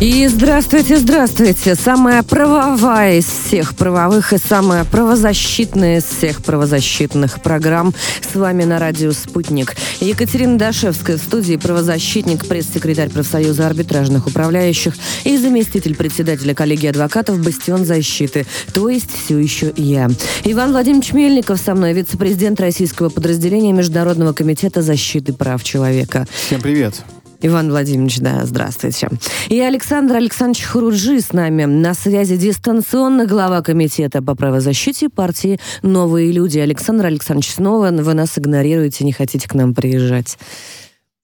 И здравствуйте, здравствуйте. Самая правовая из всех правовых и самая правозащитная из всех правозащитных программ. С вами на радио «Спутник». Екатерина Дашевская в студии правозащитник, пресс-секретарь профсоюза арбитражных управляющих и заместитель председателя коллегии адвокатов «Бастион защиты». То есть все еще я. Иван Владимирович Мельников со мной, вице-президент российского подразделения Международного комитета защиты прав человека. Всем привет. Иван Владимирович, да, здравствуйте. И Александр Александрович Хуруджи с нами на связи дистанционно глава комитета по правозащите партии «Новые люди». Александр Александрович, снова вы нас игнорируете, не хотите к нам приезжать.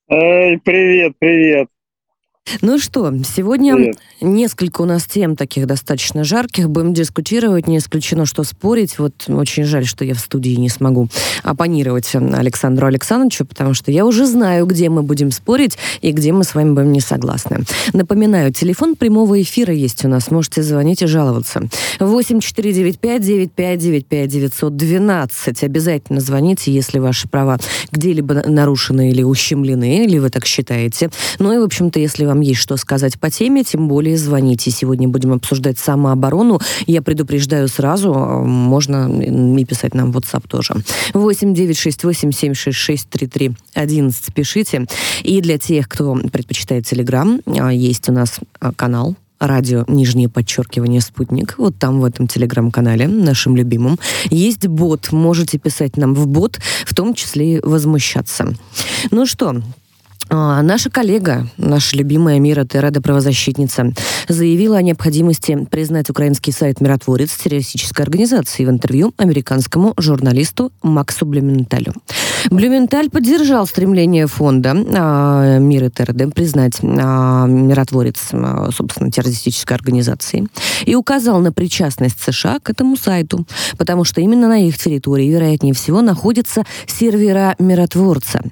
Эй, привет, привет. Ну что, сегодня Привет. несколько у нас тем таких достаточно жарких. Будем дискутировать, не исключено, что спорить. Вот очень жаль, что я в студии не смогу оппонировать Александру Александровичу, потому что я уже знаю, где мы будем спорить и где мы с вами будем не согласны. Напоминаю, телефон прямого эфира есть у нас. Можете звонить и жаловаться. 8495-9595-912. Обязательно звоните, если ваши права где-либо нарушены или ущемлены, или вы так считаете. Ну и, в общем-то, если вам вам есть что сказать по теме, тем более звоните. Сегодня будем обсуждать самооборону. Я предупреждаю сразу, можно и писать нам в WhatsApp тоже. 8 9 6 8 7 6 6 3 3 11 пишите. И для тех, кто предпочитает Telegram, а, есть у нас а, канал радио нижнее подчеркивание спутник. Вот там в этом телеграм-канале, нашим любимым, есть бот. Можете писать нам в бот, в том числе и возмущаться. Ну что, а, наша коллега, наша любимая Мира Тереда, правозащитница, заявила о необходимости признать украинский сайт «Миротворец» террористической организацией в интервью американскому журналисту Максу Блюменталю. Блюменталь поддержал стремление фонда а, Мира Тереда признать а, «Миротворец», а, собственно, террористической организацией и указал на причастность США к этому сайту, потому что именно на их территории, вероятнее всего, находятся сервера «Миротворца».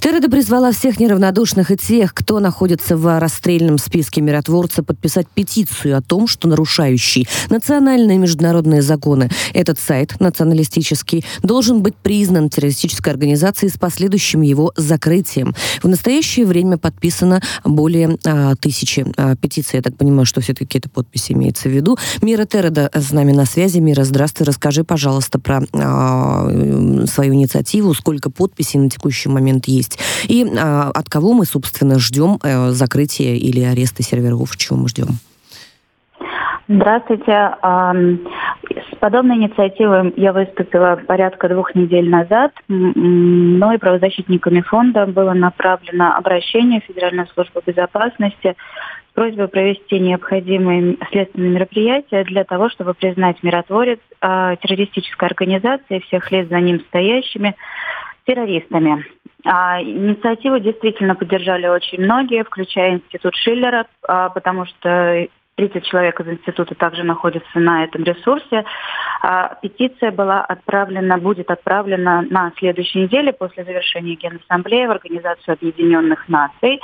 Тереда призвала всех неравнодушных и тех, кто находится в расстрельном списке миротворца, подписать петицию о том, что нарушающий национальные и международные законы этот сайт националистический должен быть признан террористической организацией с последующим его закрытием. В настоящее время подписано более а, тысячи а, петиций. Я так понимаю, что все-таки эта подпись имеется в виду. Мира Тереда с нами на связи. Мира, здравствуй. Расскажи, пожалуйста, про а, свою инициативу, сколько подписей на текущий момент есть. И а, от кого мы, собственно, ждем э, закрытия или ареста серверов? Чего мы ждем? Здравствуйте. С подобной инициативой я выступила порядка двух недель назад. Мной правозащитниками фонда было направлено обращение в Федеральную службу безопасности с просьбой провести необходимые следственные мероприятия для того, чтобы признать миротворец а, террористической организацией, всех лиц за ним стоящими, террористами. А, инициативу действительно поддержали очень многие, включая Институт Шиллера, а, потому что 30 человек из института также находятся на этом ресурсе. А, петиция была отправлена, будет отправлена на следующей неделе после завершения Генассамблеи в Организацию Объединенных Наций.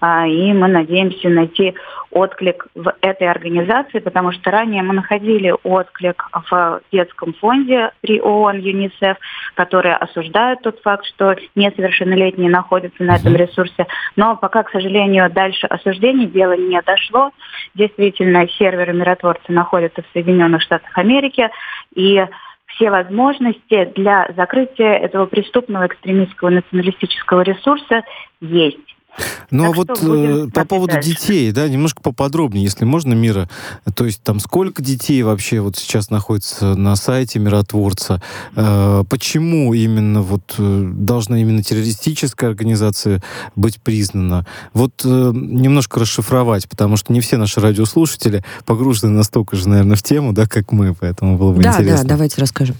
А, и мы надеемся найти отклик в этой организации, потому что ранее мы находили отклик в детском фонде при ООН ЮНИСЕФ, которые осуждают тот факт, что несовершеннолетние находятся на этом ресурсе. Но пока, к сожалению, дальше осуждений дело не дошло. Действительно, серверы миротворца находятся в Соединенных Штатах Америки, и все возможности для закрытия этого преступного экстремистского националистического ресурса есть. Ну а вот э, по поводу дальше? детей, да, немножко поподробнее, если можно, Мира. То есть там сколько детей вообще вот сейчас находится на сайте миротворца? Э, почему именно вот э, должна именно террористическая организация быть признана? Вот э, немножко расшифровать, потому что не все наши радиослушатели погружены настолько же, наверное, в тему, да, как мы, поэтому было бы да, интересно. Да, да, давайте расскажем.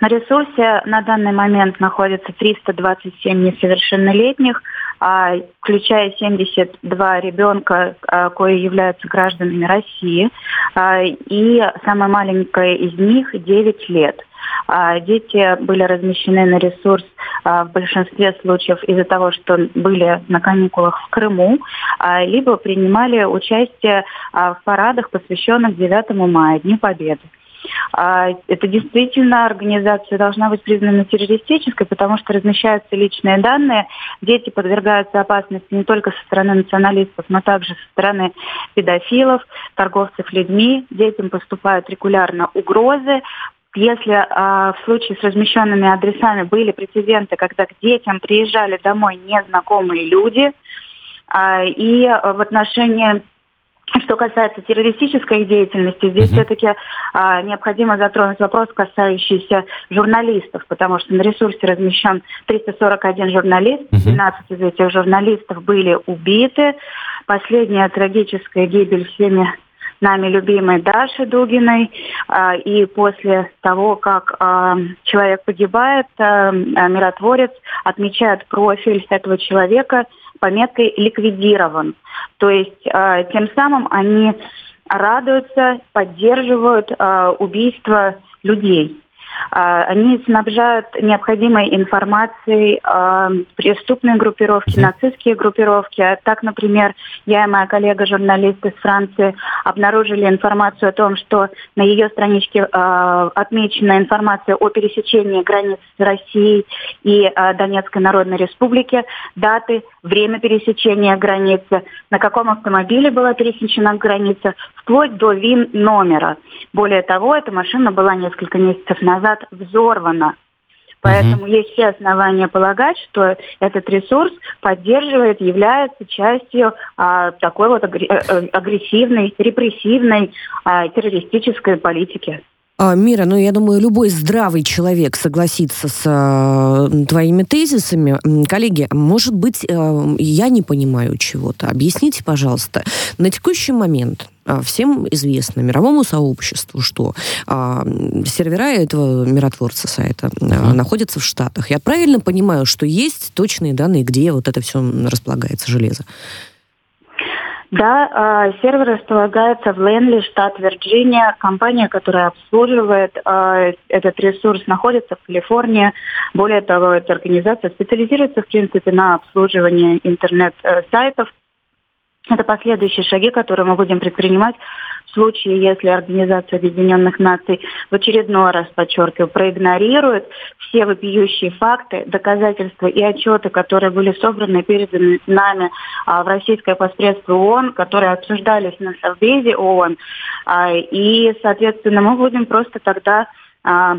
На ресурсе на данный момент находится 327 несовершеннолетних, а, включая 72 ребенка, а, кои являются гражданами России, а, и самая маленькая из них 9 лет. Дети были размещены на ресурс в большинстве случаев из-за того, что были на каникулах в Крыму, либо принимали участие в парадах, посвященных 9 мая, Дню Победы. А, это действительно организация должна быть признана террористической, потому что размещаются личные данные. Дети подвергаются опасности не только со стороны националистов, но также со стороны педофилов, торговцев людьми. Детям поступают регулярно угрозы, если э, в случае с размещенными адресами были прецеденты, когда к детям приезжали домой незнакомые люди, э, и в отношении что касается террористической деятельности, здесь mm-hmm. все-таки а, необходимо затронуть вопрос, касающийся журналистов, потому что на ресурсе размещен 341 журналист, mm-hmm. 12 из этих журналистов были убиты. Последняя трагическая гибель всеми нами любимой Даши Дугиной. А, и после того, как а, человек погибает, а, миротворец отмечает профиль этого человека пометкой «ликвидирован». То есть э, тем самым они радуются, поддерживают э, убийство людей. А, они снабжают необходимой информацией а, преступные группировки, нацистские группировки. А так, например, я и моя коллега-журналист из Франции обнаружили информацию о том, что на ее страничке отмечена информация о пересечении границ России и Донецкой Народной Республики, даты, время пересечения границы, на каком автомобиле была пересечена граница, вплоть до ВИН номера. Более того, эта машина была несколько месяцев назад назад взорвана. Поэтому угу. есть все основания полагать, что этот ресурс поддерживает, является частью а, такой вот э, э, агрессивной, репрессивной а, террористической политики. А, Мира, ну я думаю, любой здравый человек согласится с э, твоими тезисами. Коллеги, может быть, э, я не понимаю чего-то. Объясните, пожалуйста, на текущий момент всем известно мировому сообществу, что э, сервера этого миротворца сайта э, uh-huh. находятся в Штатах. Я правильно понимаю, что есть точные данные, где вот это все располагается, железо? Да, а, сервер располагается в Ленли, штат Вирджиния. Компания, которая обслуживает а, этот ресурс, находится в Калифорнии. Более того, эта организация специализируется, в принципе, на обслуживании интернет-сайтов. Это последующие шаги, которые мы будем предпринимать в случае, если Организация Объединенных Наций в очередной раз, подчеркиваю, проигнорирует все вопиющие факты, доказательства и отчеты, которые были собраны и переданы нами а, в российское посредство ООН, которые обсуждались на Совбезе ООН. А, и, соответственно, мы будем просто тогда а,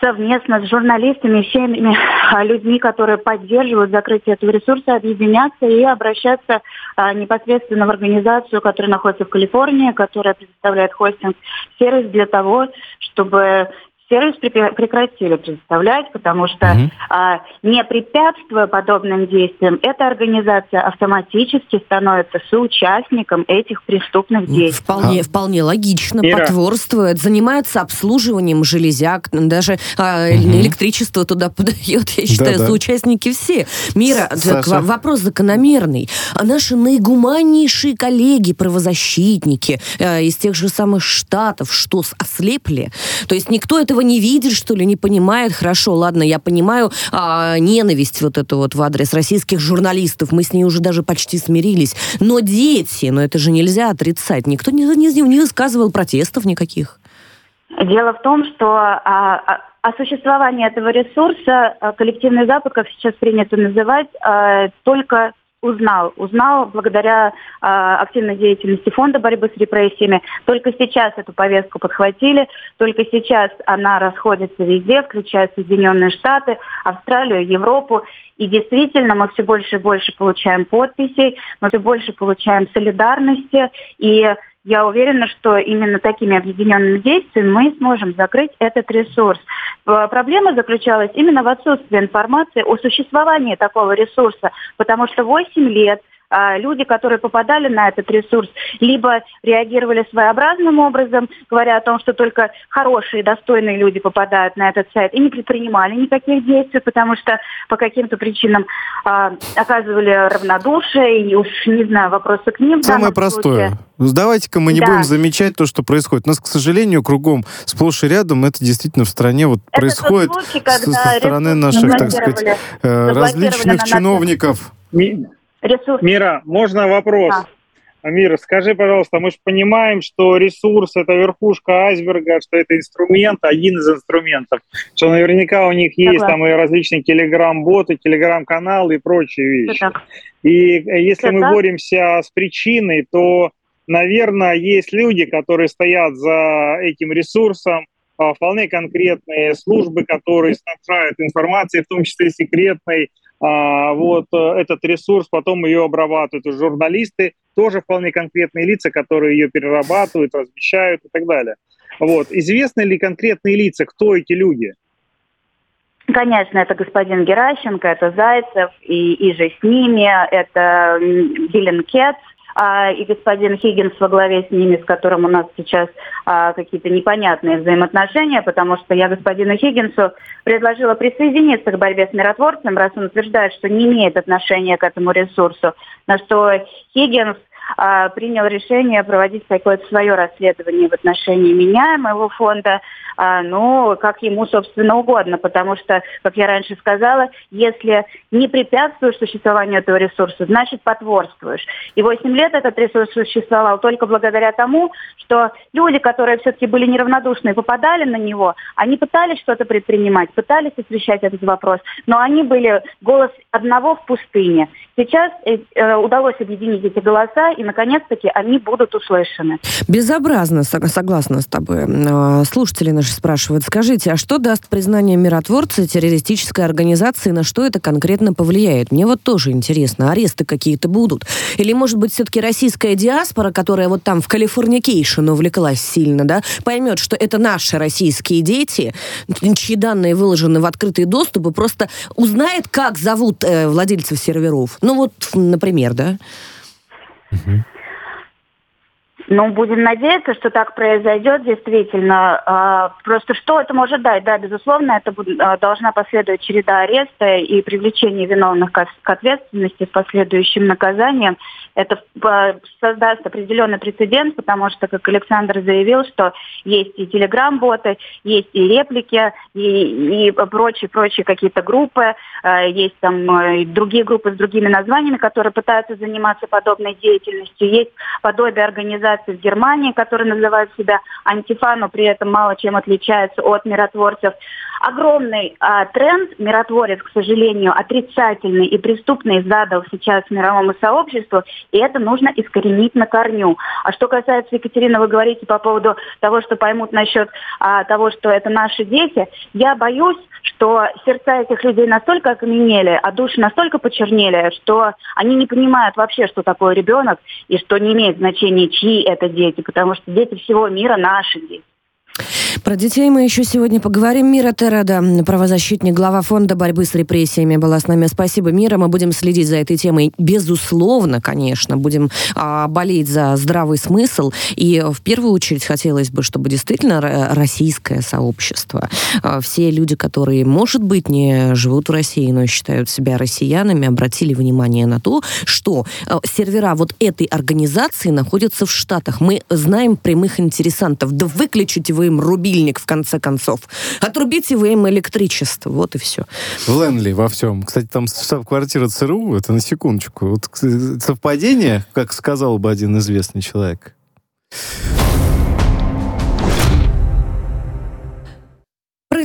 совместно с журналистами, всеми людьми, которые поддерживают закрытие этого ресурса, объединяться и обращаться а, непосредственно в организацию, которая находится в Калифорнии, которая предоставляет хостинг-сервис для того, чтобы сервис прекратили представлять, потому что угу. а, не препятствуя подобным действиям, эта организация автоматически становится соучастником этих преступных действий. Вполне, а. вполне логично, Ира. потворствует, занимается обслуживанием железяк, даже а, угу. электричество туда подает, я считаю, да, да. соучастники все. Мира, Саша. вопрос закономерный. А наши наигуманнейшие коллеги, правозащитники э, из тех же самых штатов, что, ослепли? То есть никто этого не видит, что ли, не понимает? Хорошо, ладно, я понимаю а, ненависть вот эту вот в адрес российских журналистов. Мы с ней уже даже почти смирились. Но дети, но это же нельзя отрицать. Никто не, не, не высказывал протестов никаких. Дело в том, что а, а, о существовании этого ресурса а, коллективный Запад, как сейчас принято называть, а, только узнал. Узнал благодаря э, активной деятельности фонда борьбы с репрессиями. Только сейчас эту повестку подхватили, только сейчас она расходится везде, включая Соединенные Штаты, Австралию, Европу. И действительно мы все больше и больше получаем подписей, мы все больше получаем солидарности. И я уверена, что именно такими объединенными действиями мы сможем закрыть этот ресурс. Э, проблема заключалась именно в отсутствии информации о существовании такого ресурса, потому что 8 лет люди, которые попадали на этот ресурс, либо реагировали своеобразным образом, говоря о том, что только хорошие, достойные люди попадают на этот сайт, и не предпринимали никаких действий, потому что по каким-то причинам а, оказывали равнодушие, и уж не знаю, вопросы к ним. Самое простое. Ну, давайте-ка мы не да. будем замечать то, что происходит. У нас, к сожалению, кругом сплошь и рядом это действительно в стране вот Это происходит звуки, со, со стороны наших, так сказать, э, различных чиновников. Мира, можно вопрос? Да. Мира, скажи, пожалуйста, мы же понимаем, что ресурс – это верхушка айсберга, что это инструмент, один из инструментов, что наверняка у них есть Согласна. там и различные телеграм-боты, телеграм-каналы и прочие вещи. И э, если Все мы так? боремся с причиной, то, наверное, есть люди, которые стоят за этим ресурсом, а, вполне конкретные службы, которые снабжают информацией, в том числе секретной, вот э, этот ресурс, потом ее обрабатывают журналисты, тоже вполне конкретные лица, которые ее перерабатывают, размещают и так далее. Вот. Известны ли конкретные лица, кто эти люди? Конечно, это господин Геращенко, это Зайцев и, и же с ними, это Гелен Кетц, а, и господин Хиггинс во главе с ними, с которым у нас сейчас а, какие-то непонятные взаимоотношения, потому что я господину Хиггинсу предложила присоединиться к борьбе с миротворцем, раз он утверждает, что не имеет отношения к этому ресурсу, на что Хиггинс а, принял решение проводить какое-то свое расследование в отношении меня, моего фонда, а, ну, как ему, собственно, угодно, потому что, как я раньше сказала, если не препятствуешь существованию этого ресурса, значит потворствуешь. И 8 лет этот ресурс существовал только благодаря тому, что люди, которые все-таки были неравнодушны и попадали на него, они пытались что-то предпринимать, пытались освещать этот вопрос, но они были голос одного в пустыне. Сейчас э, э удалось объединить эти голоса, и, наконец-таки, они будут услышаны. Безобразно, согласна с тобой. А, слушатели наши спрашивают, скажите, а что даст признание миротворца террористической организации, на что это конкретно повлияет? Мне вот тоже интересно, аресты какие-то будут? Или, может быть, все-таки российская диаспора, которая вот там в Californication увлеклась сильно, да, поймет, что это наши российские дети, чьи данные выложены в открытый доступ, и просто узнает, как зовут э, владельцев серверов. Ну вот, например, да? Mm-hmm. Ну, будем надеяться, что так произойдет действительно. А, просто что это может дать? Да, безусловно, это а, должна последовать череда ареста и привлечения виновных к ответственности с последующим наказанием это создаст определенный прецедент, потому что, как Александр заявил, что есть и телеграм-боты, есть и реплики, и, и прочие-прочие какие-то группы, есть там другие группы с другими названиями, которые пытаются заниматься подобной деятельностью. Есть подобие организаций в Германии, которые называют себя антифа, но при этом мало чем отличаются от миротворцев огромный а, тренд миротворец, к сожалению, отрицательный и преступный задал сейчас мировому сообществу, и это нужно искоренить на корню. А что касается, Екатерина, вы говорите по поводу того, что поймут насчет а, того, что это наши дети, я боюсь, что сердца этих людей настолько окаменели, а души настолько почернели, что они не понимают вообще, что такое ребенок, и что не имеет значения, чьи это дети, потому что дети всего мира наши дети. Про детей мы еще сегодня поговорим. Мира Терада, правозащитник, глава фонда борьбы с репрессиями, была с нами. Спасибо, Мира. Мы будем следить за этой темой. Безусловно, конечно, будем а, болеть за здравый смысл. И в первую очередь хотелось бы, чтобы действительно российское сообщество, а, все люди, которые, может быть, не живут в России, но считают себя россиянами, обратили внимание на то, что а, сервера вот этой организации находятся в Штатах. Мы знаем прямых интересантов. Да выключите вы им рубильник, в конце концов. Отрубите вы им электричество. Вот и все. В Ленли во всем. Кстати, там штаб-квартира ЦРУ, это на секундочку. Вот совпадение, как сказал бы один известный человек.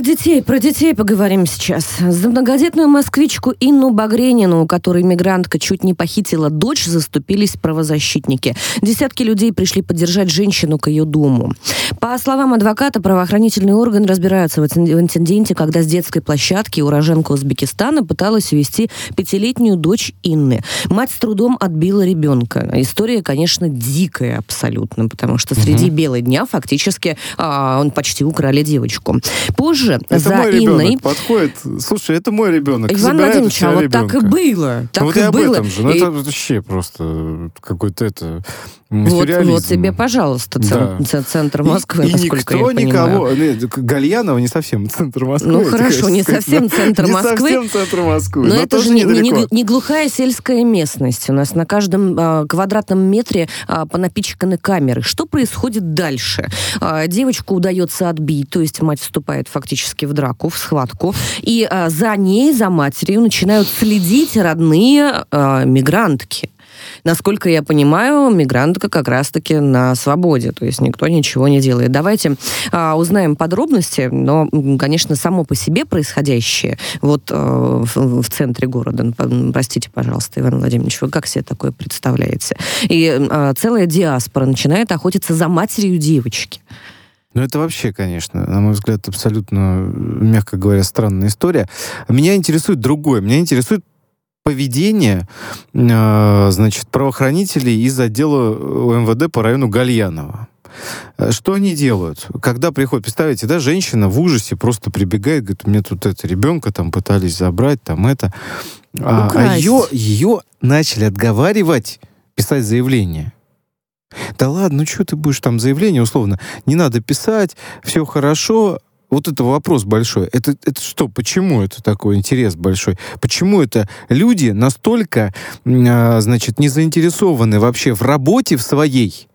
Про детей, про детей поговорим сейчас. За многодетную москвичку Инну Багренину, у которой мигрантка чуть не похитила дочь, заступились правозащитники. Десятки людей пришли поддержать женщину к ее дому. По словам адвоката, правоохранительный орган разбирается в инциденте, когда с детской площадки уроженка Узбекистана пыталась увести пятилетнюю дочь Инны. Мать с трудом отбила ребенка. История, конечно, дикая абсолютно, потому что среди угу. бела дня фактически а, он почти украли девочку. Позже же, это за мой ребенок подходит. Слушай, это мой ребенок. Иван Владимирович, а вот ребенка. так и было. Так вот и, и об было. этом же. Ну, и... это вообще просто какой-то это вот, вот тебе, пожалуйста, цен, да. центр Москвы, и, насколько и никто я никого, понимаю. Нет, Гальянова не совсем центр Москвы. Ну хорошо, не совсем центр Москвы. Не совсем центр Москвы, но, но это же не, не, не глухая сельская местность. У нас на каждом а, квадратном метре а, понапичканы камеры. Что происходит дальше? А, девочку удается отбить, то есть мать вступает фактически в драку, в схватку, и а, за ней, за матерью начинают следить родные а, мигрантки. Насколько я понимаю, мигрантка как раз-таки на свободе, то есть никто ничего не делает. Давайте а, узнаем подробности, но, конечно, само по себе происходящее вот а, в, в центре города, простите, пожалуйста, Иван Владимирович, вы как себе такое представляете? И а, целая диаспора начинает охотиться за матерью девочки. Ну, это вообще, конечно, на мой взгляд, абсолютно, мягко говоря, странная история. Меня интересует другое. Меня интересует поведение, э, значит, правоохранителей из отдела МВД по району Гальянова. Э, что они делают? Когда приходят, представляете, да, женщина в ужасе просто прибегает, говорит, мне тут это ребенка там пытались забрать, там это. А, а ее, ее начали отговаривать писать заявление. Да ладно, ну что ты будешь там заявление, условно, не надо писать, все хорошо, вот это вопрос большой. Это, это что? Почему это такой интерес большой? Почему это люди настолько, э, значит, не заинтересованы вообще в работе в своей,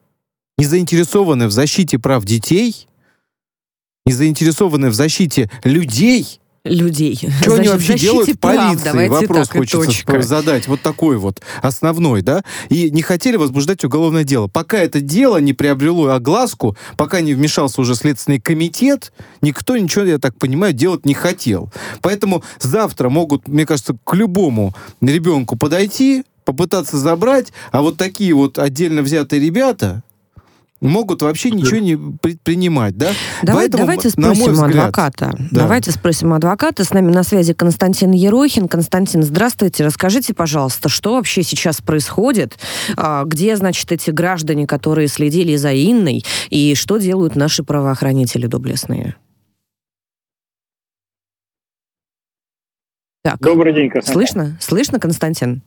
не заинтересованы в защите прав детей, не заинтересованы в защите людей, людей. Что они вообще делают в полиции? Прав, Вопрос хочется задать. Вот такой вот основной, да? И не хотели возбуждать уголовное дело. Пока это дело не приобрело огласку, пока не вмешался уже Следственный комитет, никто ничего, я так понимаю, делать не хотел. Поэтому завтра могут, мне кажется, к любому ребенку подойти, попытаться забрать, а вот такие вот отдельно взятые ребята, могут вообще ничего не предпринимать, да? Давай, Поэтому, давайте спросим взгляд, адвоката. Да. Давайте спросим адвоката. С нами на связи Константин Ерохин. Константин, здравствуйте. Расскажите, пожалуйста, что вообще сейчас происходит? А, где, значит, эти граждане, которые следили за Инной, и что делают наши правоохранители доблестные? Так. Добрый день, Константин. Слышно? Слышно, Константин?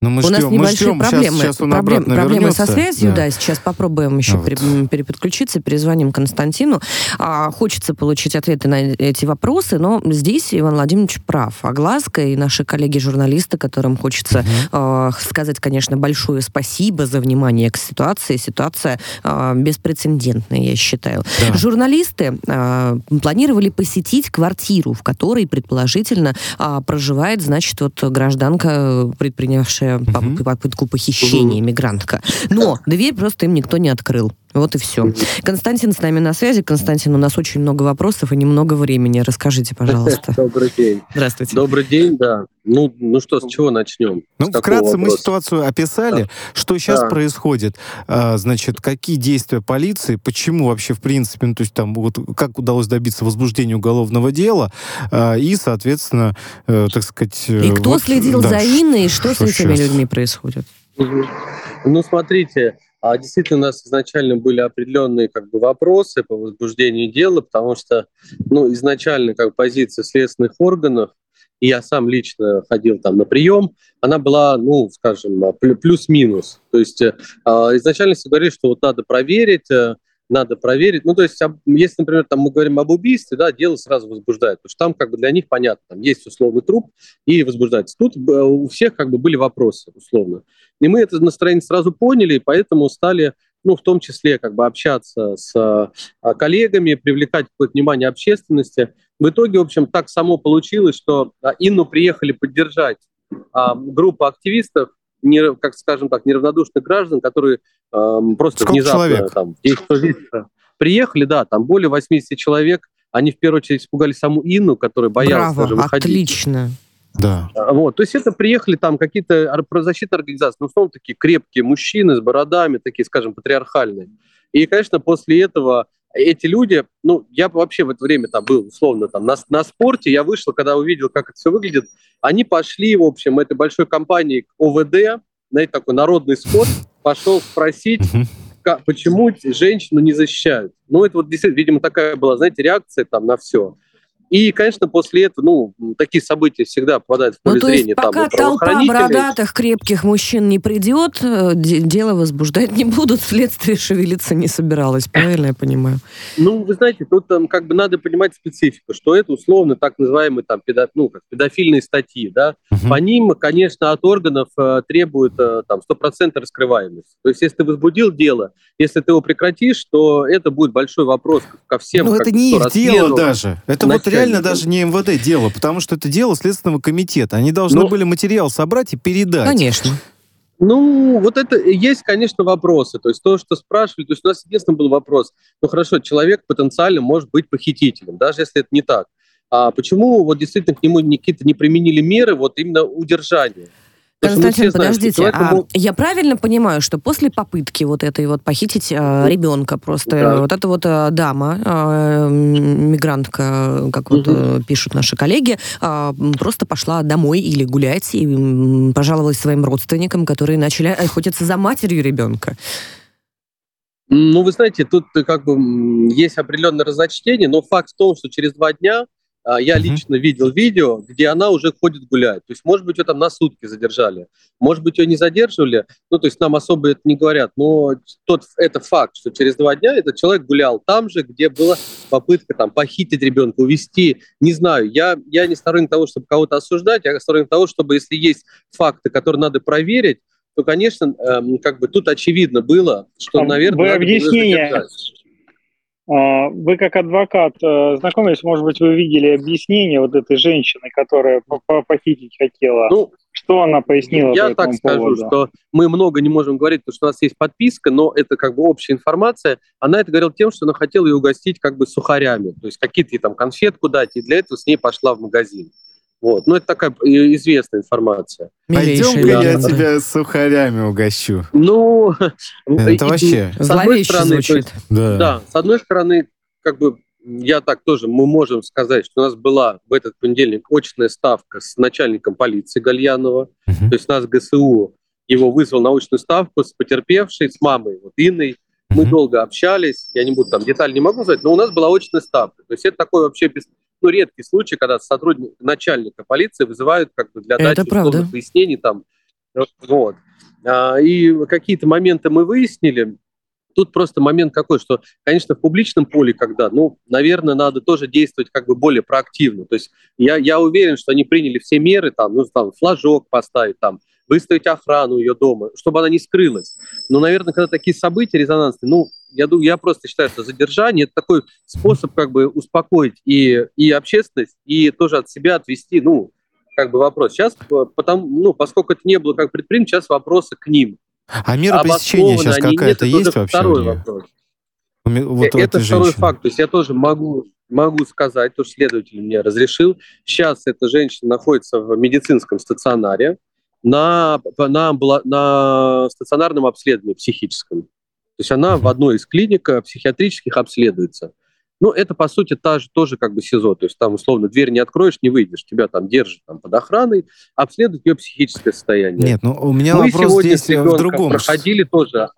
Но мы у ждем, нас небольшие ждем. проблемы, сейчас, сейчас он проблем, проблемы вернется. со связью, да. да, сейчас попробуем еще а, вот. переподключиться, перезвоним Константину. А, хочется получить ответы на эти вопросы, но здесь Иван Владимирович прав. Огласка и наши коллеги-журналисты, которым хочется угу. а, сказать, конечно, большое спасибо за внимание к ситуации. Ситуация а, беспрецедентная, я считаю. Да. Журналисты а, планировали посетить квартиру, в которой, предположительно, а, проживает, значит, вот гражданка, предпринявшая угу. попытку похищения мигрантка. Но дверь просто им никто не открыл. Вот и все. Константин с нами на связи. Константин, у нас очень много вопросов и немного времени. Расскажите, пожалуйста. Добрый день. Здравствуйте. Добрый день, да. Ну, ну что, с чего начнем? Ну, вкратце мы ситуацию описали. Да. Что сейчас да. происходит? А, значит, какие действия полиции? Почему вообще, в принципе, ну, то есть там, вот как удалось добиться возбуждения уголовного дела? А, и, соответственно, э, так сказать... Э, и кто вот, следил да, за Инной, и что, что с этими сейчас? людьми происходит? Ну, смотрите, а действительно, у нас изначально были определенные как бы, вопросы по возбуждению дела, потому что ну, изначально как позиция следственных органов, и я сам лично ходил там на прием, она была, ну, скажем, плюс-минус. То есть э, изначально все говорили, что вот надо проверить, э, надо проверить. Ну, то есть, если, например, там мы говорим об убийстве, да, дело сразу возбуждает, потому что там как бы для них понятно, там есть условный труп и возбуждается. Тут э, у всех как бы были вопросы, условно. И мы это настроение сразу поняли, и поэтому стали ну, в том числе как бы общаться с а, коллегами, привлекать какое-то внимание общественности. В итоге, в общем, так само получилось, что а, Инну приехали поддержать а, группа активистов, не, как скажем так, неравнодушных граждан, которые э, просто Сколько внезапно человек? там 10 приехали, да, там более 80 человек. Они в первую очередь испугали саму Инну, которая боялась Браво, даже выходить. отлично. Да. Вот, то есть это приехали там какие-то правозащитные организации, ну, условно, такие крепкие мужчины с бородами, такие, скажем, патриархальные. И, конечно, после этого эти люди, ну, я вообще в это время там был, условно, там, на, на спорте, я вышел, когда увидел, как это все выглядит, они пошли, в общем, этой большой компании к ОВД, знаете, такой народный спорт, пошел спросить, почему женщину не защищают? Ну, это вот действительно, видимо, такая была, знаете, реакция там на все. И, конечно, после этого, ну, такие события всегда попадают в поле ну, то зрения. Есть, пока там, толпа бородатых, крепких мужчин не придет, э, дело возбуждать не будут, следствие шевелиться не собиралось, правильно я понимаю? Ну, вы знаете, тут там как бы надо понимать специфику, что это условно так называемые там педо, ну, как педофильные статьи, да. Угу. По ним, конечно, от органов э, требуют э, там 100% раскрываемости. То есть, если ты возбудил дело, если ты его прекратишь, то это будет большой вопрос ко всем. Ну, это не их дело даже. Это вот реально даже не МВД дело, потому что это дело Следственного комитета. Они должны Но... были материал собрать и передать. Конечно. Ну, вот это есть, конечно, вопросы. То есть то, что спрашивали, то есть у нас единственный был вопрос. Ну хорошо, человек потенциально может быть похитителем, даже если это не так. А почему вот действительно к нему какие-то не применили меры вот именно удержания? Константин, подождите, человеку... а я правильно понимаю, что после попытки вот этой вот похитить э, ребенка просто, да. вот эта вот э, дама, э, мигрантка, как вот угу. пишут наши коллеги, э, просто пошла домой или гулять и э, пожаловалась своим родственникам, которые начали охотиться за матерью ребенка? Ну, вы знаете, тут как бы есть определенное разночтение, но факт в том, что через два дня я mm-hmm. лично видел видео, где она уже ходит гулять. То есть, может быть, ее там на сутки задержали, может быть, ее не задерживали. Ну, то есть нам особо это не говорят. Но тот, это факт, что через два дня этот человек гулял там же, где была попытка там похитить ребенка, увести. Не знаю, я, я не сторонник того, чтобы кого-то осуждать, я сторонник того, чтобы если есть факты, которые надо проверить, то, конечно, эм, как бы тут очевидно было, что, наверное, Вы объяснение, а, вы как адвокат э, знакомились, может быть, вы видели объяснение вот этой женщины, которая похитить хотела? Ну, что она пояснила? Я так скажу, поводу? что мы много не можем говорить, потому что у нас есть подписка, но это как бы общая информация. Она это говорила тем, что она хотела ее угостить как бы сухарями, то есть какие-то там конфетку дать, и для этого с ней пошла в магазин. Вот. Ну, это такая известная информация. Пойдем-ка я тебя сухарями угощу. Ну, это вообще с одной стороны, есть, да. да, с одной стороны, как бы я так тоже, мы можем сказать, что у нас была в этот понедельник очная ставка с начальником полиции Гальянова, uh-huh. то есть нас ГСУ его вызвал на очную ставку с потерпевшей, с мамой, вот Инной. Мы uh-huh. долго общались, я не буду там детали не могу сказать, но у нас была очная ставка. То есть это такой вообще без, ну, редкий случай, когда сотрудник, начальника полиции вызывают как бы для дачи условных пояснений там. Вот. А, и какие-то моменты мы выяснили. Тут просто момент какой, что, конечно, в публичном поле, когда, ну, наверное, надо тоже действовать как бы более проактивно. То есть я, я уверен, что они приняли все меры, там, ну, там, флажок поставить, там, выставить охрану ее дома, чтобы она не скрылась. Но, наверное, когда такие события резонансные, ну, я, думаю, я просто считаю, что задержание – это такой способ как бы успокоить и, и общественность, и тоже от себя отвести, ну, как бы вопрос. Сейчас, потому, ну, поскольку это не было как предпринято, сейчас вопросы к ним. А мера пресечения сейчас какая-то есть вообще? Второй вопрос. Вот э, это второй женщины. факт. То есть я тоже могу, могу сказать, то, что следователь мне разрешил. Сейчас эта женщина находится в медицинском стационаре на, на, на стационарном обследовании психическом. То есть она в одной из клиник э, психиатрических обследуется. Ну, это, по сути, та же, тоже как бы СИЗО. То есть там, условно, дверь не откроешь, не выйдешь. Тебя там держат там, под охраной, обследуют ее психическое состояние. Нет, ну у меня Мы вопрос здесь в другом. проходили тоже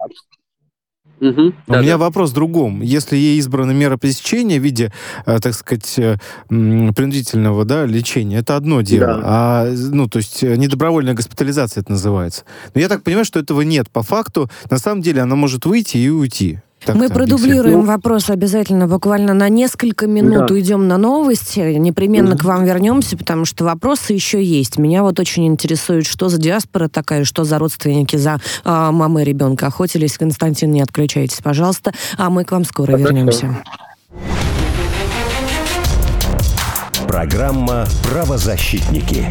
Угу, У да, меня да. вопрос в другом. Если ей избрана мера пресечения в виде, э, так сказать, э, принудительного да, лечения, это одно дело. Да. А, ну, то есть э, недобровольная госпитализация это называется. Но я так понимаю, что этого нет по факту. На самом деле она может выйти и уйти. Так Мы продублируем ну, вопрос обязательно, буквально на несколько минут да. уйдем на новости, непременно mm-hmm. к вам вернемся, потому что вопросы еще есть. Меня вот очень интересует, что за диаспора такая, что за родственники, за а, мамы ребенка охотились. Константин, не отключайтесь, пожалуйста, а мы к вам скоро Хорошо. вернемся. Программа «Правозащитники».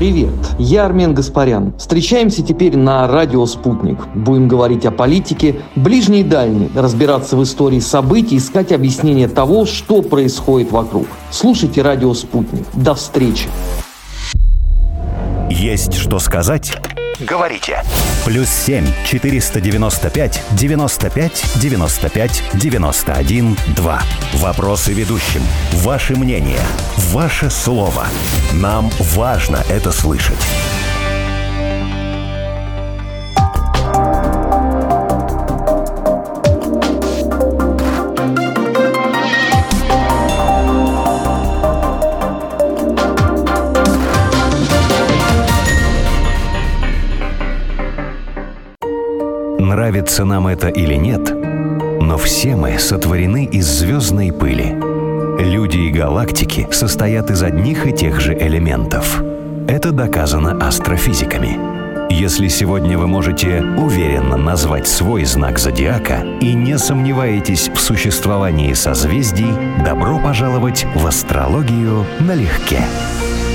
Привет, я Армен Гаспарян. Встречаемся теперь на радио «Спутник». Будем говорить о политике, ближней и дальней, разбираться в истории событий, искать объяснение того, что происходит вокруг. Слушайте радио «Спутник». До встречи. Есть что сказать? Говорите. Плюс 7 495 95 95 91 2. Вопросы ведущим. Ваше мнение. Ваше слово. Нам важно это слышать. Нравится нам это или нет, но все мы сотворены из звездной пыли. Люди и галактики состоят из одних и тех же элементов. Это доказано астрофизиками. Если сегодня вы можете уверенно назвать свой знак зодиака и не сомневаетесь в существовании созвездий, добро пожаловать в астрологию налегке.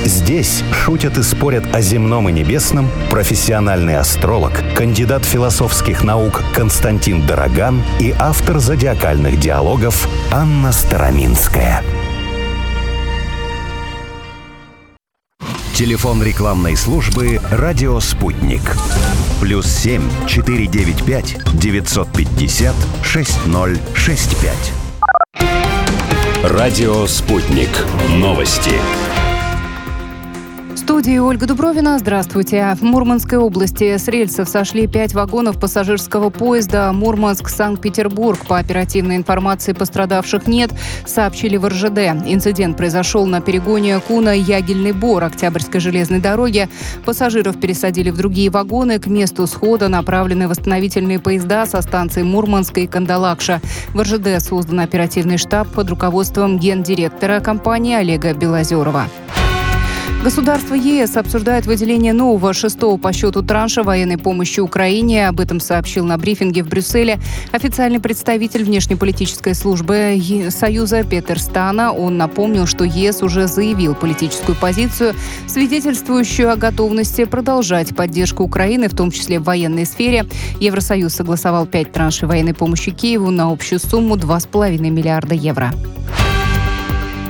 Здесь шутят и спорят о земном и небесном профессиональный астролог, кандидат философских наук Константин Дороган и автор зодиакальных диалогов Анна Староминская. Телефон рекламной службы «Радио Спутник». Плюс семь четыре девять пять девятьсот пятьдесят шесть ноль шесть пять. Радио «Спутник». Новости студии Ольга Дубровина. Здравствуйте. В Мурманской области с рельсов сошли пять вагонов пассажирского поезда Мурманск-Санкт-Петербург. По оперативной информации пострадавших нет, сообщили в РЖД. Инцидент произошел на перегоне Куна-Ягельный Бор Октябрьской железной дороги. Пассажиров пересадили в другие вагоны. К месту схода направлены восстановительные поезда со станции Мурманска и Кандалакша. В РЖД создан оперативный штаб под руководством гендиректора компании Олега Белозерова. Государство ЕС обсуждает выделение нового шестого по счету транша военной помощи Украине. Об этом сообщил на брифинге в Брюсселе официальный представитель внешнеполитической службы Союза Петер Стана. Он напомнил, что ЕС уже заявил политическую позицию, свидетельствующую о готовности продолжать поддержку Украины, в том числе в военной сфере. Евросоюз согласовал пять траншей военной помощи Киеву на общую сумму 2,5 миллиарда евро.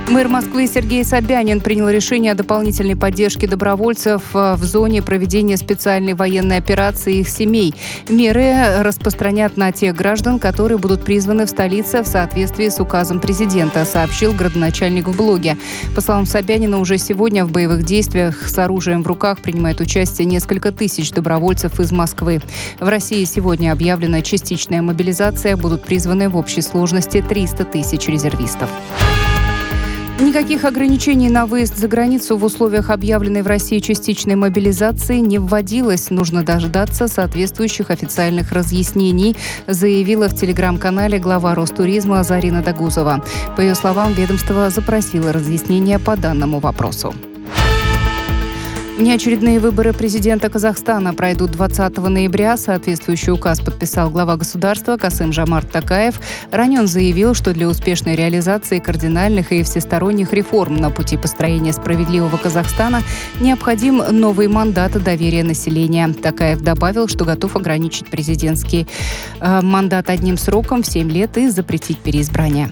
Мэр Москвы Сергей Собянин принял решение о дополнительной поддержке добровольцев э, в зоне проведения специальной военной операции их семей. Меры распространят на тех граждан, которые будут призваны в столице в соответствии с указом президента, сообщил градоначальник в блоге. По словам Собянина, уже сегодня в боевых действиях с оружием в руках принимает участие несколько тысяч добровольцев из Москвы. В России сегодня объявлена частичная мобилизация. Будут призваны в общей сложности 300 тысяч резервистов. Никаких ограничений на выезд за границу в условиях объявленной в России частичной мобилизации не вводилось. Нужно дождаться соответствующих официальных разъяснений, заявила в телеграм-канале глава Ростуризма Зарина Дагузова. По ее словам, ведомство запросило разъяснения по данному вопросу. Внеочередные выборы президента Казахстана пройдут 20 ноября. Соответствующий указ подписал глава государства Касым Жамарт Такаев. Ранее он заявил, что для успешной реализации кардинальных и всесторонних реформ на пути построения справедливого Казахстана необходим новый мандат доверия населения. Такаев добавил, что готов ограничить президентский э, мандат одним сроком в 7 лет и запретить переизбрание.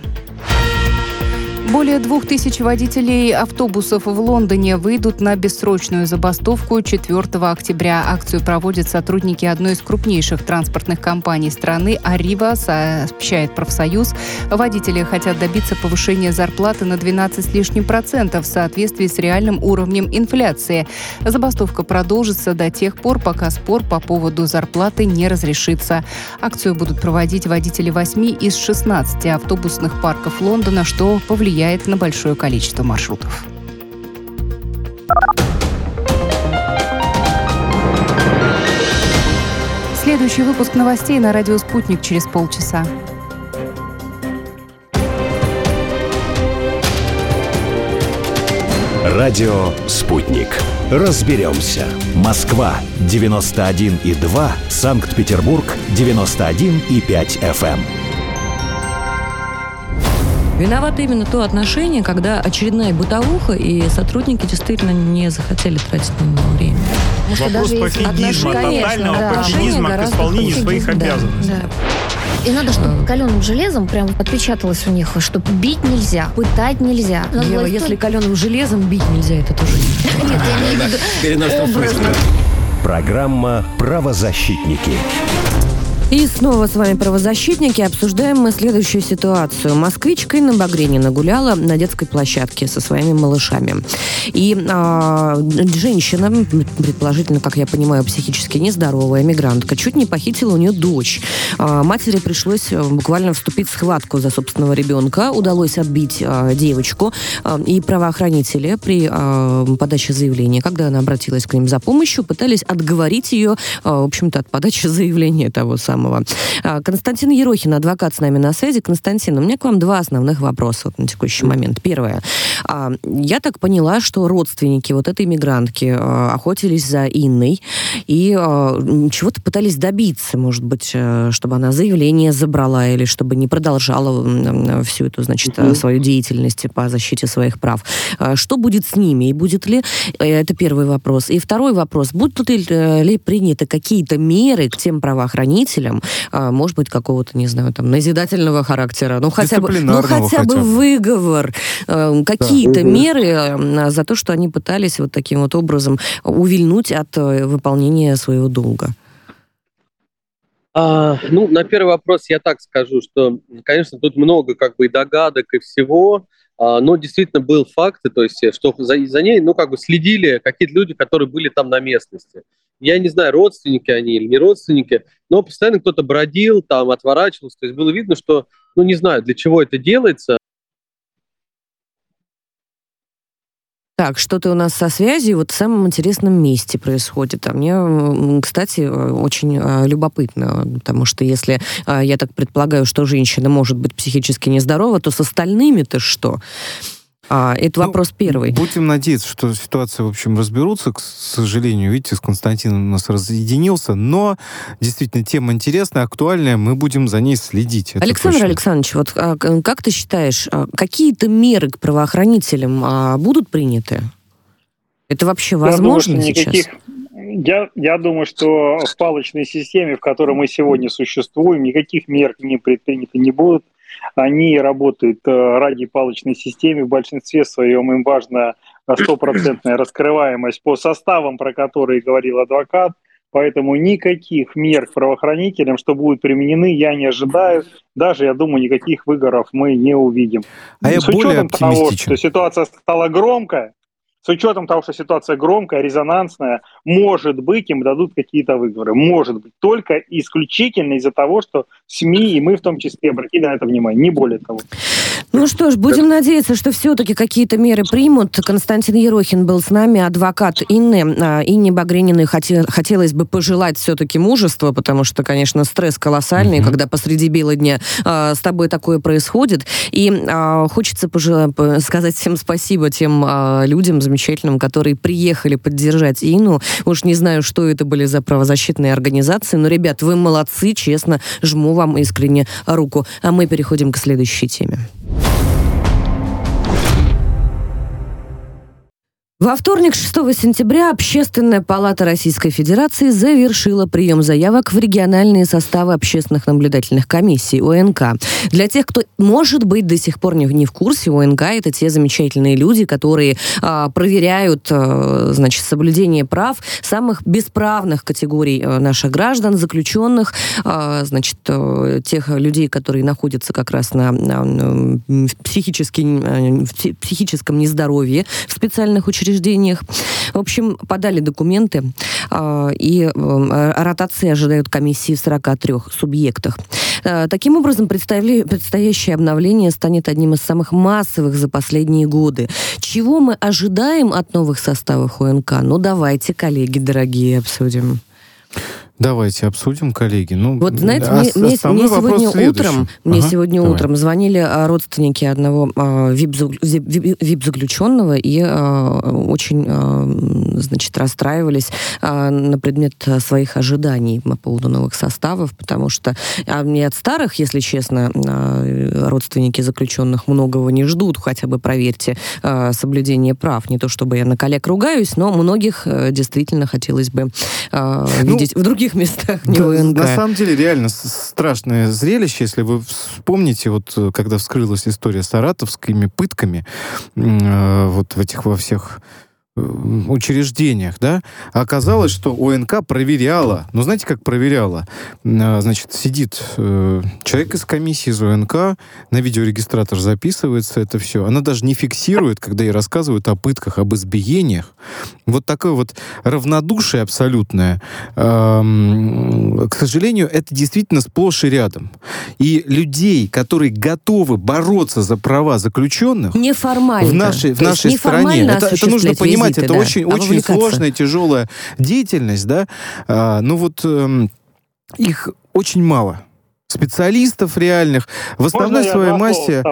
Более двух тысяч водителей автобусов в Лондоне выйдут на бессрочную забастовку 4 октября. Акцию проводят сотрудники одной из крупнейших транспортных компаний страны «Арива», сообщает профсоюз. Водители хотят добиться повышения зарплаты на 12 с лишним процентов в соответствии с реальным уровнем инфляции. Забастовка продолжится до тех пор, пока спор по поводу зарплаты не разрешится. Акцию будут проводить водители 8 из 16 автобусных парков Лондона, что повлияет влияет на большое количество маршрутов. Следующий выпуск новостей на радио «Спутник» через полчаса. Радио «Спутник». Разберемся. Москва, 91,2. Санкт-Петербург, 91,5 FM. Виновато именно то отношение, когда очередная бытовуха, и сотрудники действительно не захотели тратить на него время. Вопрос пофигизма, тотального да. пофигизма к исполнению своих обязанностей. Да. И надо, чтобы каленым железом прям отпечаталось у них, что бить нельзя, пытать нельзя. Ева, власть... если каленым железом бить нельзя, это тоже Нет, я имею в виду Программа «Правозащитники». И снова с вами правозащитники. Обсуждаем мы следующую ситуацию. Москвичка Инна Багренина гуляла на детской площадке со своими малышами. И а, женщина, предположительно, как я понимаю, психически нездоровая мигрантка, чуть не похитила у нее дочь. А, матери пришлось э, буквально вступить в схватку за собственного ребенка. Удалось отбить а, девочку. А, и правоохранители при а, подаче заявления, когда она обратилась к ним за помощью, пытались отговорить ее, а, в общем-то, от подачи заявления того самого самого. А, Константин Ерохин, адвокат с нами на связи. Константин, у меня к вам два основных вопроса вот на текущий момент. Первое. А, я так поняла, что родственники вот этой мигрантки а, охотились за Инной и чего-то пытались добиться, может быть, э, чтобы она заявление забрала или чтобы не продолжала всю эту, значит, mm-hmm. свою деятельность по защите своих прав. Что будет с ними и будет ли... Э, это первый вопрос. И второй вопрос. Будут ли, э, ли приняты какие-то меры к тем правоохранителям, прям, а, может быть, какого-то, не знаю, там, назидательного характера, ну, хотя бы, ну, хотя, хотя бы выговор, э, какие-то да. меры э, за то, что они пытались вот таким вот образом увильнуть от э, выполнения своего долга. А, ну, на первый вопрос я так скажу, что, конечно, тут много как бы и догадок, и всего, а, но действительно был факт, то есть, что за, за ней, ну, как бы следили какие-то люди, которые были там на местности я не знаю, родственники они или не родственники, но постоянно кто-то бродил, там отворачивался, то есть было видно, что, ну не знаю, для чего это делается. Так, что-то у нас со связью вот в самом интересном месте происходит. А мне, кстати, очень а, любопытно, потому что если а, я так предполагаю, что женщина может быть психически нездорова, то с остальными-то что? А, это ну, вопрос первый. Будем надеяться, что ситуация, в общем, разберутся. К сожалению, видите, с Константином у нас разъединился, но действительно тема интересная, актуальная, мы будем за ней следить. Александр точно. Александрович, вот а, как ты считаешь, а, какие-то меры к правоохранителям а, будут приняты? Это вообще возможно я думаю, сейчас? Никаких... Я, я думаю, что в палочной системе, в которой мы сегодня существуем, никаких мер не предприняты не будут они работают э, ради палочной системы. В большинстве своем им важна стопроцентная раскрываемость по составам, про которые говорил адвокат. Поэтому никаких мер к правоохранителям, что будут применены, я не ожидаю. Даже, я думаю, никаких выгоров мы не увидим. А я С учетом того, что ситуация стала громкая, с учетом того, что ситуация громкая, резонансная, может быть, им дадут какие-то выговоры. Может быть. Только исключительно из-за того, что СМИ и мы в том числе обратили на это внимание. Не более того. Ну что ж, будем надеяться, что все-таки какие-то меры примут. Константин Ерохин был с нами, адвокат Инны. А, Инне Багрениной хотелось бы пожелать все-таки мужества, потому что, конечно, стресс колоссальный, mm-hmm. когда посреди бела дня а, с тобой такое происходит. И а, хочется сказать всем спасибо тем людям, замечательным, которые приехали поддержать Ину. Уж не знаю, что это были за правозащитные организации, но, ребят, вы молодцы, честно, жму вам искренне руку. А мы переходим к следующей теме. Во вторник, 6 сентября, Общественная палата Российской Федерации завершила прием заявок в региональные составы общественных наблюдательных комиссий ОНК. Для тех, кто, может быть, до сих пор не, не в курсе, ОНК — это те замечательные люди, которые а, проверяют, а, значит, соблюдение прав самых бесправных категорий а, наших граждан, заключенных, а, значит, а, тех людей, которые находятся как раз на, на психически, в психическом нездоровье в специальных учреждениях учреждениях. В общем, подали документы, а, и э, ротации ожидают комиссии в 43 субъектах. Э, таким образом, предстоящее обновление станет одним из самых массовых за последние годы. Чего мы ожидаем от новых составов ОНК? Ну, давайте, коллеги дорогие, обсудим. Давайте обсудим, коллеги. Ну, вот знаете, а, мне, мне, мне сегодня утром, мне ага, сегодня давай. утром звонили а, родственники одного а, вип-заключенного и а, очень, а, значит, расстраивались а, на предмет своих ожиданий по поводу новых составов, потому что а, не от старых, если честно, а, родственники заключенных многого не ждут, хотя бы проверьте а, соблюдение прав. Не то чтобы я на коллег ругаюсь, но многих а, действительно хотелось бы а, ну, видеть в других других местах, не да, ВНК. На самом деле, реально страшное зрелище, если вы вспомните, вот э, когда вскрылась история с саратовскими пытками, э, вот в этих во всех учреждениях, да, а оказалось, что ОНК проверяла. Ну, знаете, как проверяла? А, значит, сидит э, человек из комиссии из ОНК, на видеорегистратор записывается это все. Она даже не фиксирует, когда ей рассказывают о пытках, об избиениях. Вот такое вот равнодушие абсолютное. Э, к сожалению, это действительно сплошь и рядом. И людей, которые готовы бороться за права заключенных... Неформально. В нашей, в нашей стране. Это, это нужно понимать понимать, это да. очень, очень сложная, тяжелая деятельность, да. А, ну вот э, их очень мало специалистов реальных. В основной своей массе...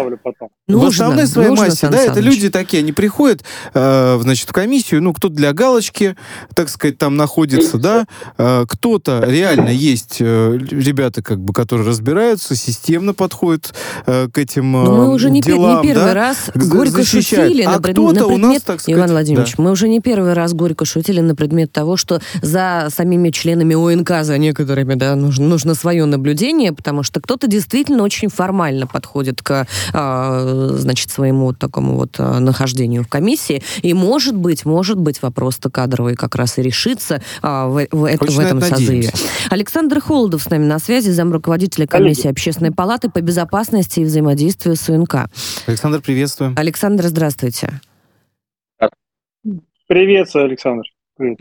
Нужно, в основной своей нужно, массе, да, это люди такие, они приходят, э, значит, в комиссию, ну, кто-то для галочки, так сказать, там находится, да, э, кто-то реально есть э, ребята, как бы, которые разбираются, системно подходят э, к этим э, Но мы уже не, делам, не первый да, раз горько шутили а на, пред... на предмет... У нас, так сказать, Иван Владимирович, да. мы уже не первый раз горько шутили на предмет того, что за самими членами ОНК, за некоторыми, да, нужно, нужно свое наблюдение, потому что кто-то действительно очень формально подходит к э, значит, своему вот такому вот э, нахождению в комиссии. И может быть, может быть, вопрос-то кадровый как раз и решится а, в, в, это, в этом созыве. Александр Холодов с нами на связи, замруководителя комиссии Коллеги. Общественной палаты по безопасности и взаимодействию с УНК. Александр, приветствуем. Александр, здравствуйте. Приветствую, Александр.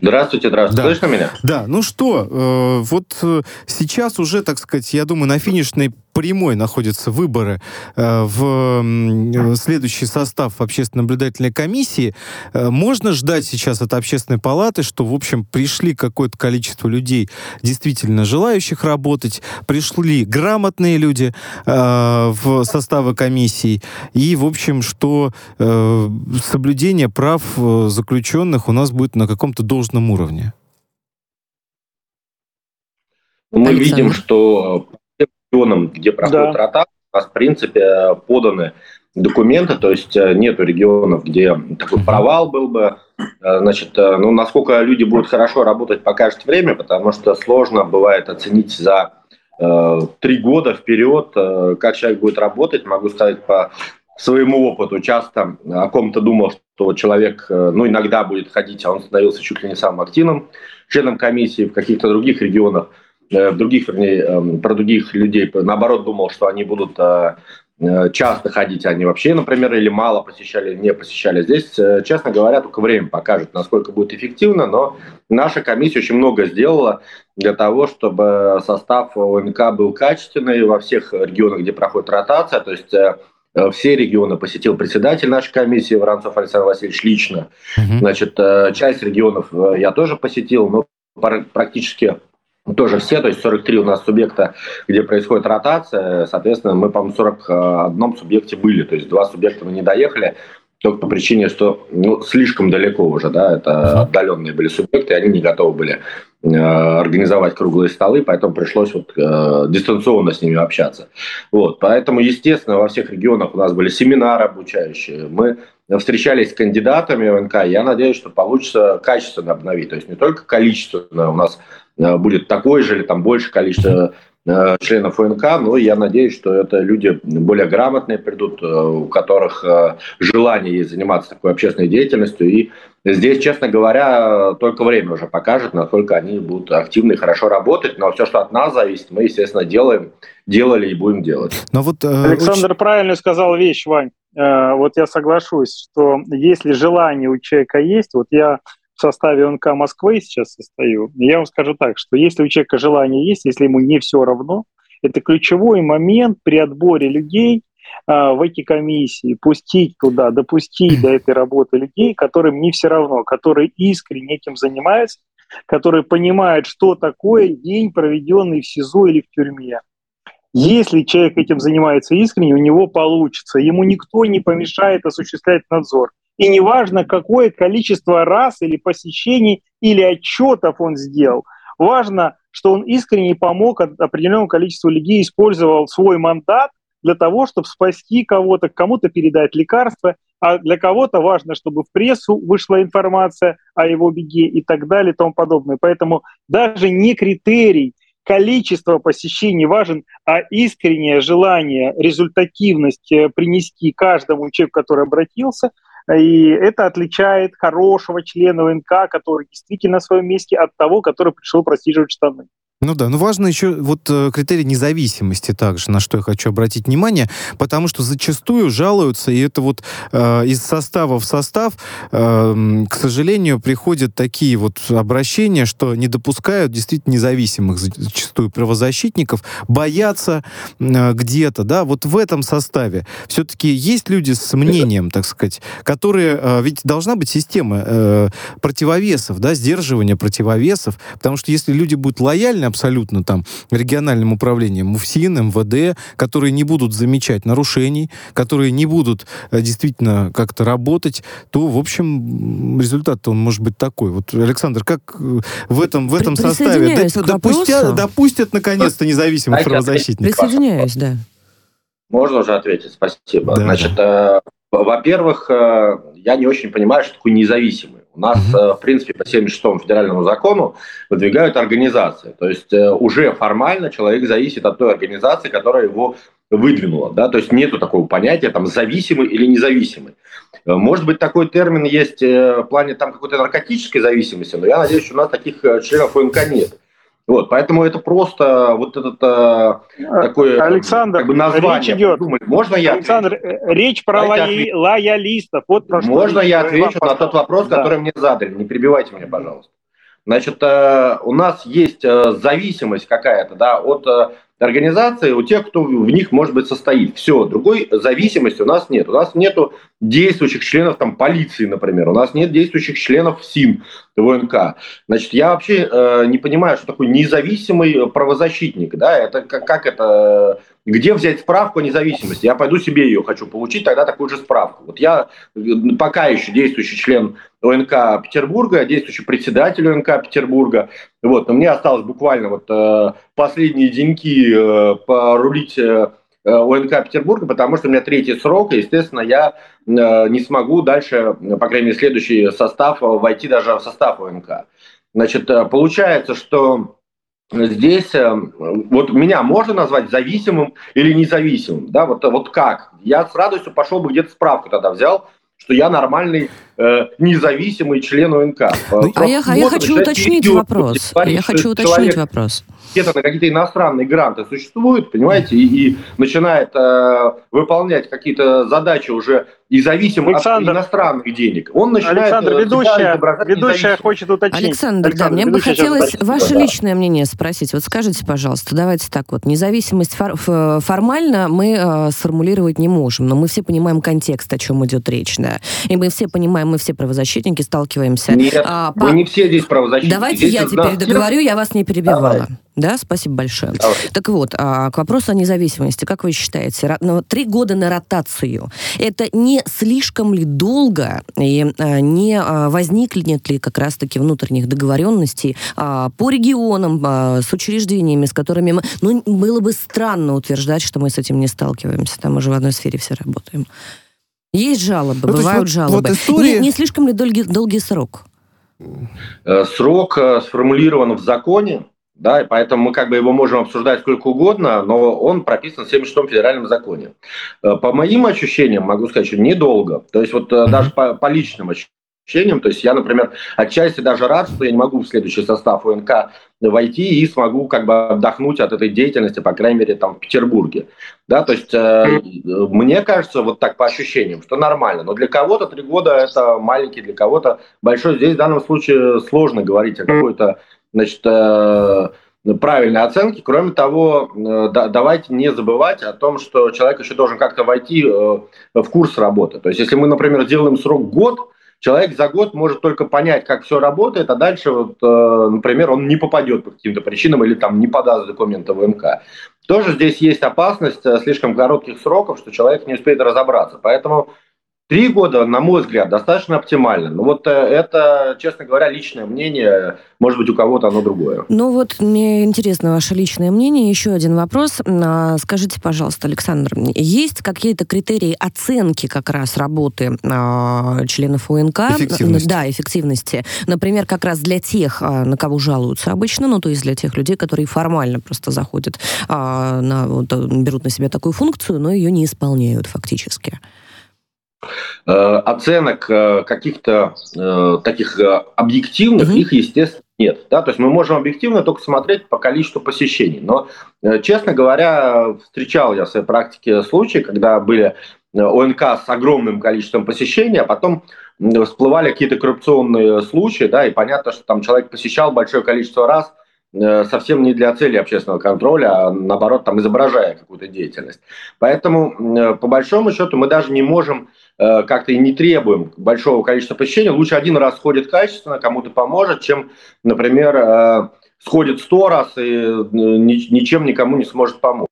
Здравствуйте, здравствуйте. Да. Слышно меня? Да, ну что, э, вот э, сейчас уже, так сказать, я думаю, на финишной прямой находятся выборы э, в э, следующий состав общественно-наблюдательной комиссии. Э, можно ждать сейчас от общественной палаты, что, в общем, пришли какое-то количество людей, действительно желающих работать, пришли грамотные люди в составы комиссии, и, в общем, что соблюдение прав заключенных у нас будет на каком-то должном уровне? Мы Александр. видим, что регионам, где проходит да. ротация, у нас, в принципе, поданы документы, то есть э, нету регионов, где такой провал был бы. Э, значит, э, ну, насколько люди будут хорошо работать, покажет время, потому что сложно бывает оценить за три года вперед, как человек будет работать. Могу сказать по своему опыту часто о ком-то думал, что человек, э, ну, иногда будет ходить, а он становился чуть ли не самым активным членом комиссии в каких-то других регионах, э, в других, вернее, эм, про других людей, наоборот, думал, что они будут э, часто ходить, они вообще, например, или мало посещали, не посещали. Здесь, честно говоря, только время покажет, насколько будет эффективно, но наша комиссия очень много сделала для того, чтобы состав ОНК был качественный во всех регионах, где проходит ротация, то есть Э, все регионы посетил председатель нашей комиссии Воронцов Александр Васильевич лично. Угу. Значит, э, часть регионов э, я тоже посетил, но практически тоже все, то есть 43 у нас субъекта, где происходит ротация, соответственно, мы, по-моему, в 41 субъекте были, то есть два субъекта мы не доехали, только по причине, что ну, слишком далеко уже, да, это отдаленные были субъекты, и они не готовы были э, организовать круглые столы, поэтому пришлось вот э, дистанционно с ними общаться. Вот, поэтому, естественно, во всех регионах у нас были семинары обучающие, мы встречались с кандидатами в НК, я надеюсь, что получится качественно обновить, то есть не только количественно у нас будет такое же или там больше количество Э, членов ОНК, но я надеюсь, что это люди более грамотные придут, э, у которых э, желание есть заниматься такой общественной деятельностью. И здесь, честно говоря, только время уже покажет, насколько они будут активно и хорошо работать. Но все, что от нас зависит, мы, естественно, делаем, делали и будем делать. Но вот, э, Александр очень... правильно сказал вещь, Вань. Э, вот я соглашусь, что если желание у человека есть, вот я в составе ОНК Москвы сейчас состою, я вам скажу так, что если у человека желание есть, если ему не все равно, это ключевой момент при отборе людей а, в эти комиссии, пустить туда, допустить до этой работы людей, которым не все равно, которые искренне этим занимаются, которые понимают, что такое день, проведенный в СИЗО или в тюрьме. Если человек этим занимается искренне, у него получится. Ему никто не помешает осуществлять надзор. И неважно, какое количество раз или посещений или отчетов он сделал, важно, что он искренне помог определенному количеству людей, использовал свой мандат для того, чтобы спасти кого-то, кому-то передать лекарства, а для кого-то важно, чтобы в прессу вышла информация о его беге и так далее и тому подобное. Поэтому даже не критерий количество посещений важен, а искреннее желание, результативность э, принести каждому человеку, который обратился – И это отличает хорошего члена ОНК, который действительно на своем месте, от того, который пришел просиживать штаны. Ну да, но важно еще вот э, критерий независимости также, на что я хочу обратить внимание, потому что зачастую жалуются, и это вот э, из состава в состав, э, к сожалению, приходят такие вот обращения, что не допускают действительно независимых зачастую правозащитников, боятся э, где-то, да, вот в этом составе. Все-таки есть люди с мнением, так сказать, которые, э, ведь должна быть система э, противовесов, да, сдерживания противовесов, потому что если люди будут лояльны абсолютно там региональным управлением МУФСИН, МВД, которые не будут замечать нарушений, которые не будут э, действительно как-то работать, то, в общем, результат он может быть такой. Вот, Александр, как э, в этом, в этом составе допустят, допустят наконец-то независимых правозащитников? Присоединяюсь, да. Можно уже ответить? Спасибо. Да, Значит. Э, во-первых, э, я не очень понимаю, что такое независимый. У нас, mm-hmm. в принципе, по 76-му федеральному закону выдвигают организации. То есть э, уже формально человек зависит от той организации, которая его выдвинула. Да? То есть нету такого понятия там зависимый или независимый. Э, может быть, такой термин есть в плане там какой-то наркотической зависимости, но я надеюсь, что у нас таких членов ОНК нет. Вот, поэтому это просто вот этот э, такое Александр, как бы название. Речь идет. Придумали. Можно я Александр, отвечу? речь про лоя... лоялистов. Вот про Можно я отвечу на тот вопрос, да. который мне задали? Не перебивайте меня, пожалуйста. Значит, э, у нас есть э, зависимость какая-то да, от э, организации у тех, кто в них, может быть, состоит. Все, другой зависимости у нас нет. У нас нет действующих членов там, полиции, например. У нас нет действующих членов СИН, ВНК. Значит, я вообще э, не понимаю, что такое независимый правозащитник. Да? Это как, как это где взять справку о независимости? Я пойду себе ее хочу получить, тогда такую же справку. Вот я пока еще действующий член ОНК Петербурга, действующий председатель ОНК Петербурга. Вот, но мне осталось буквально вот э, последние деньки э, порулить э, ОНК Петербурга, потому что у меня третий срок, и, естественно, я э, не смогу дальше, по крайней мере, следующий состав войти даже в состав ОНК. Значит, э, получается, что здесь э, вот меня можно назвать зависимым или независимым, да, вот, вот как? Я с радостью пошел бы где-то справку тогда взял, что я нормальный э, независимый член ОНК. Ну, а я, а я хочу уточнить вопрос. Я хочу уточнить вопрос где-то на какие-то иностранные гранты существует, понимаете, и, и начинает э, выполнять какие-то задачи уже независимо Александр, от иностранных денег. Он начинает... Александр, э, ведущая, ведущая хочет уточнить. Александр, Александр да, мне бы хотелось ваше да. личное мнение спросить. Вот скажите, пожалуйста, давайте так вот, независимость фор формально мы э, сформулировать не можем, но мы все понимаем контекст, о чем идет речь, да. И мы все понимаем, мы все правозащитники сталкиваемся. Нет, а, мы по... не все здесь правозащитники. Давайте здесь я теперь договорю, я вас не перебивала. Давай. Да, спасибо большое. Давай. Так вот, а, к вопросу о независимости. Как вы считаете, ну, три года на ротацию, это не слишком ли долго и а, не а, возникнет ли как раз-таки внутренних договоренностей по регионам, с учреждениями, с которыми мы... Ну, было бы странно утверждать, что мы с этим не сталкиваемся. Там уже в одной сфере все работаем. Есть жалобы, ну, бывают вот, жалобы. Вот история... не, не слишком ли долгий, долгий срок? Э, срок э, сформулирован в законе, да, и поэтому мы как бы его можем обсуждать сколько угодно, но он прописан в 76-м федеральном законе. Э, по моим ощущениям, могу сказать, что недолго. То есть вот mm-hmm. даже по, по личным ощущениям, то есть я, например, отчасти даже рад, что я не могу в следующий состав УНК войти и смогу как бы отдохнуть от этой деятельности, по крайней мере, там в Петербурге. Да, то есть э, мне кажется, вот так по ощущениям, что нормально. Но для кого-то три года это маленький, для кого-то большой. Здесь в данном случае сложно говорить о какой-то значит, э, правильной оценки. Кроме того, э, давайте не забывать о том, что человек еще должен как-то войти э, в курс работы. То есть, если мы, например, делаем срок год, человек за год может только понять, как все работает, а дальше, вот, например, он не попадет по каким-то причинам или там не подаст документы в МК. Тоже здесь есть опасность слишком коротких сроков, что человек не успеет разобраться. Поэтому Три года, на мой взгляд, достаточно оптимально. Но вот э, это, честно говоря, личное мнение. Может быть, у кого-то оно другое. Ну вот, мне интересно ваше личное мнение. Еще один вопрос. А, скажите, пожалуйста, Александр, есть какие-то критерии оценки как раз работы э, членов УНК? Эффективности. Да, эффективности. Например, как раз для тех, а, на кого жалуются обычно, ну то есть для тех людей, которые формально просто заходят, э, на, вот, берут на себя такую функцию, но ее не исполняют фактически. Э, оценок э, каких-то э, таких объективных, угу. их, естественно, нет. Да? То есть мы можем объективно только смотреть по количеству посещений. Но, честно говоря, встречал я в своей практике случаи, когда были ОНК с огромным количеством посещений, а потом всплывали какие-то коррупционные случаи, да, и понятно, что там человек посещал большое количество раз, совсем не для цели общественного контроля, а наоборот, там изображая какую-то деятельность. Поэтому, э, по большому счету, мы даже не можем э, как-то и не требуем большого количества посещений. Лучше один раз сходит качественно, кому-то поможет, чем, например, сходит сто раз и ничем никому не сможет помочь.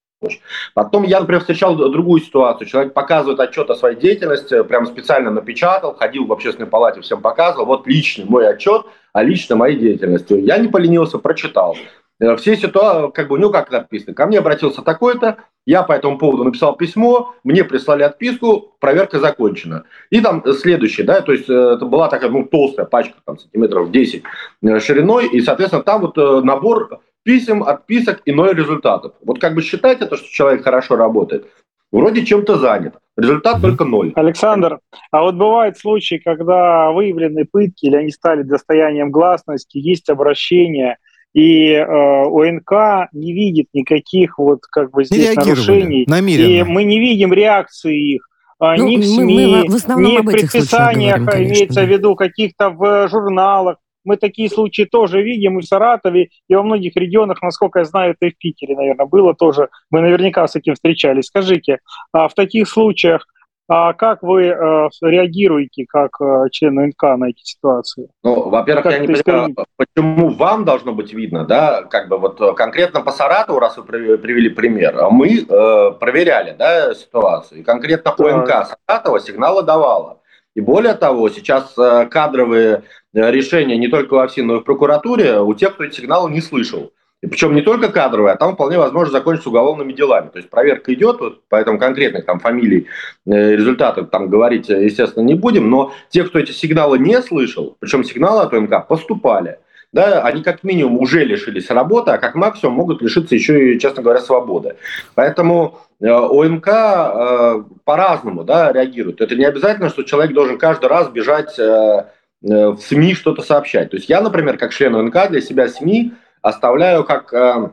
Потом я, например, встречал другую ситуацию. Человек показывает отчет о своей деятельности, прям специально напечатал, ходил в общественной палате, всем показывал. Вот личный мой отчет о лично моей деятельности. Я не поленился, прочитал. Э, все ситуации, как бы, ну как написано, ко мне обратился такой-то, я по этому поводу написал письмо, мне прислали отписку, проверка закончена. И там следующее, да, то есть э, это была такая, ну, толстая пачка, там, сантиметров 10 э, шириной, и, соответственно, там вот набор писем, отписок и ноль результатов. Вот как бы считать это, что человек хорошо работает, вроде чем-то занят. Результат только ноль. Александр, а вот бывают случаи, когда выявлены пытки или они стали достоянием гласности, есть обращение, и э, ОНК не видит никаких вот как бы здесь нарушений. Намеренно. И мы не видим реакции их. А, ну, ни в СМИ, мы, мы в ни в предписаниях, говорим, конечно, имеется да. в виду каких-то в журналах. Мы такие случаи тоже видим и в Саратове, и во многих регионах, насколько я знаю, это и в Питере, наверное, было тоже. Мы наверняка с этим встречались. Скажите, а в таких случаях а как вы э, реагируете как э, член НК на эти ситуации? Ну, во-первых, я не понимаю, почему вам должно быть видно, да, как бы вот конкретно по Саратову, раз вы привели пример, мы э, проверяли, да, ситуацию, и конкретно по НК Саратова сигналы давала. И более того, сейчас э, кадровые э, решения не только во ФСИН, но и в прокуратуре у тех, кто эти сигналы не слышал. И причем не только кадровые, а там вполне возможно закончиться уголовными делами. То есть проверка идет, вот, поэтому конкретных там фамилий, э, результатов там говорить, естественно, не будем. Но те, кто эти сигналы не слышал, причем сигналы от ОМК поступали, да, они как минимум уже лишились работы, а как максимум могут лишиться еще и, честно говоря, свободы. Поэтому э, ОМК э, по-разному да, реагирует. Это не обязательно, что человек должен каждый раз бежать э, э в СМИ что-то сообщать. То есть я, например, как член ОМК для себя СМИ оставляю как э,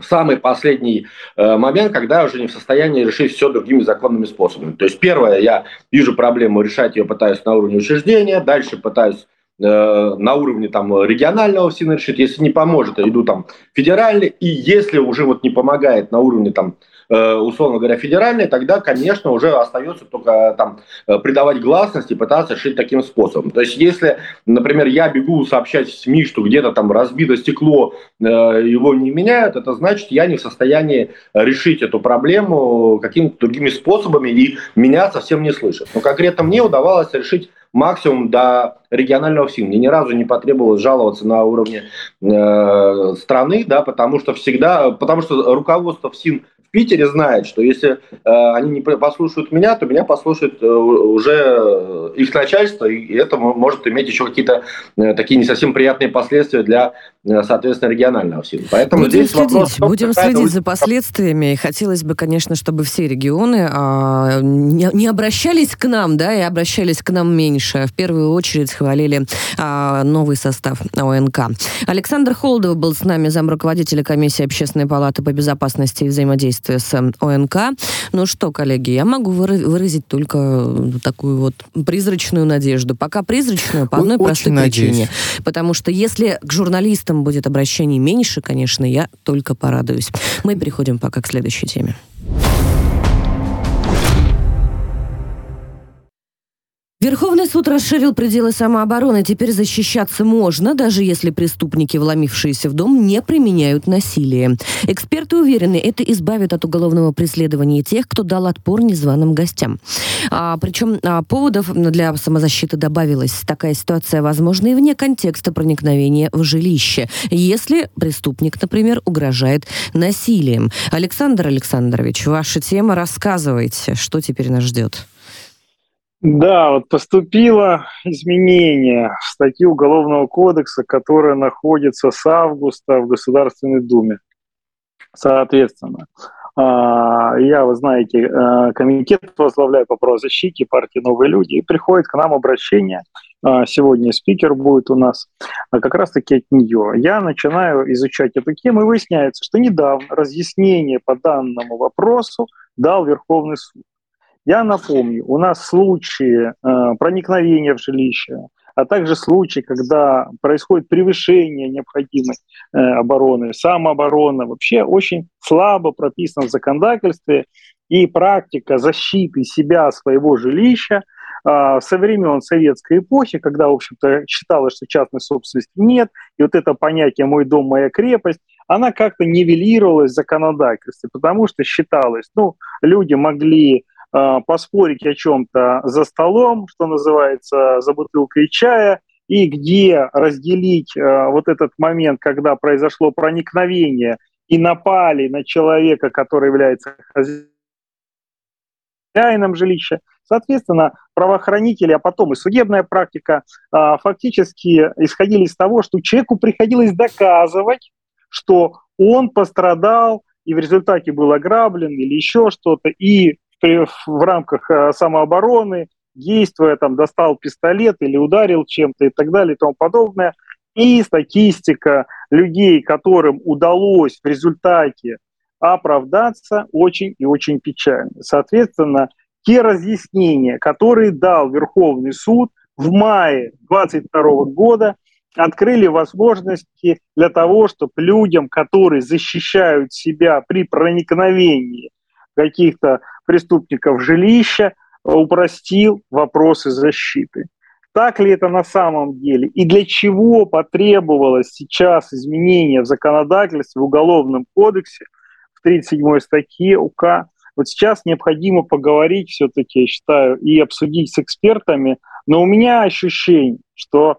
самый последний э, момент, когда я уже не в состоянии решить все другими законными способами. То есть первое, я вижу проблему, решать ее пытаюсь на уровне учреждения, дальше пытаюсь э, на уровне там регионального всегда решить, если не поможет, я иду там федеральный, и если уже вот не помогает на уровне там Э, условно говоря, федеральные, тогда, конечно, уже остается только там э, придавать гласность и пытаться решить таким способом. То есть, если, например, я бегу сообщать в СМИ, что где-то там разбито стекло, э, его не меняют, это значит, я не в состоянии решить эту проблему какими-то другими способами, и меня совсем не слышат. Но конкретно мне удавалось решить максимум до регионального ФСИН. Мне ни разу не потребовалось жаловаться на уровне э, страны, да, потому что всегда, потому что руководство ФСИН в Питере знает, что если э, они не послушают меня, то меня послушает э, уже их начальство, и это может иметь еще какие-то э, такие не совсем приятные последствия для, э, соответственно, регионального силы. Поэтому будем здесь следить, вопрос, будем следить за последствиями. И хотелось бы, конечно, чтобы все регионы э, не, не обращались к нам, да, и обращались к нам меньше. В первую очередь хвалили э, новый состав ОНК. Александр Холдов был с нами, замруководителя комиссии Общественной палаты по безопасности и взаимодействию с ОНК. Ну что, коллеги, я могу выразить только такую вот призрачную надежду. Пока призрачную по одной Очень простой надеюсь. причине. Потому что если к журналистам будет обращений меньше, конечно, я только порадуюсь. Мы переходим пока к следующей теме. Верховный суд расширил пределы самообороны. Теперь защищаться можно, даже если преступники, вломившиеся в дом, не применяют насилие. Эксперты уверены, это избавит от уголовного преследования тех, кто дал отпор незваным гостям. А, причем а, поводов для самозащиты добавилось. Такая ситуация возможна и вне контекста проникновения в жилище, если преступник, например, угрожает насилием. Александр Александрович, ваша тема, рассказывайте, что теперь нас ждет. Да, вот поступило изменение в статьи Уголовного кодекса, которая находится с августа в Государственной Думе. Соответственно, А, я, вы знаете, э, комитет возглавляю по правозащите партии «Новые люди», и приходит к нам обращение, а, сегодня спикер будет у нас, а как раз-таки от нее. Я начинаю изучать эту тему, и выясняется, что недавно разъяснение по данному вопросу дал Верховный суд. Я напомню, у нас случаи э, проникновения в жилище, а также случаи, когда происходит превышение необходимой э, обороны, самооборона, вообще очень слабо прописано в законодательстве, и практика защиты себя, своего жилища э, со времен советской эпохи, когда, в общем-то, считалось, что частной собственности нет, и вот это понятие «мой дом, моя крепость», она как-то нивелировалась в законодательстве, потому что считалось, ну, люди могли поспорить о чем-то за столом, что называется, за бутылкой чая, и где разделить э, вот этот момент, когда произошло проникновение и напали на человека, который является хозяином жилища. Соответственно, правоохранители, а потом и судебная практика э, фактически исходили из того, что человеку приходилось доказывать, что он пострадал и в результате был ограблен или еще что-то, и в рамках э, самообороны, действуя, там, достал пистолет или ударил чем-то и так далее и тому подобное. И статистика людей, которым удалось в результате оправдаться, очень и очень печальна. Соответственно, те разъяснения, которые дал Верховный суд в мае 2022 года, открыли возможности для того, чтобы людям, которые защищают себя при проникновении каких-то преступников жилища, упростил вопросы защиты. Так ли это на самом деле? И для чего потребовалось сейчас изменение в законодательстве, в Уголовном кодексе, в 37 статье УК? Вот сейчас необходимо поговорить все-таки, я считаю, и обсудить с экспертами, но у меня ощущение, что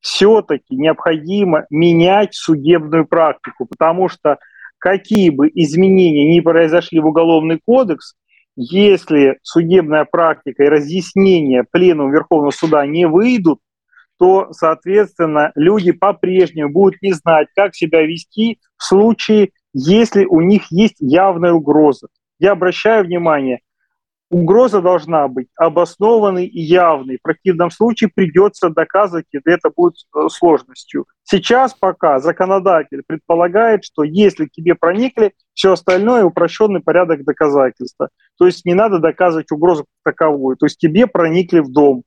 все-таки необходимо менять судебную практику, потому что какие бы изменения ни произошли в Уголовный кодекс, если судебная практика и разъяснения Пленума Верховного Суда не выйдут, то, соответственно, люди по-прежнему будут не знать, как себя вести в случае, если у них есть явная угроза. Я обращаю внимание, угроза должна быть обоснованной и явной. В противном случае придется доказывать, и это будет э, сложностью. Сейчас пока законодатель предполагает, что если к тебе проникли, все остальное упрощенный порядок доказательства. То есть не надо доказывать угрозу таковую. То есть тебе проникли в дом.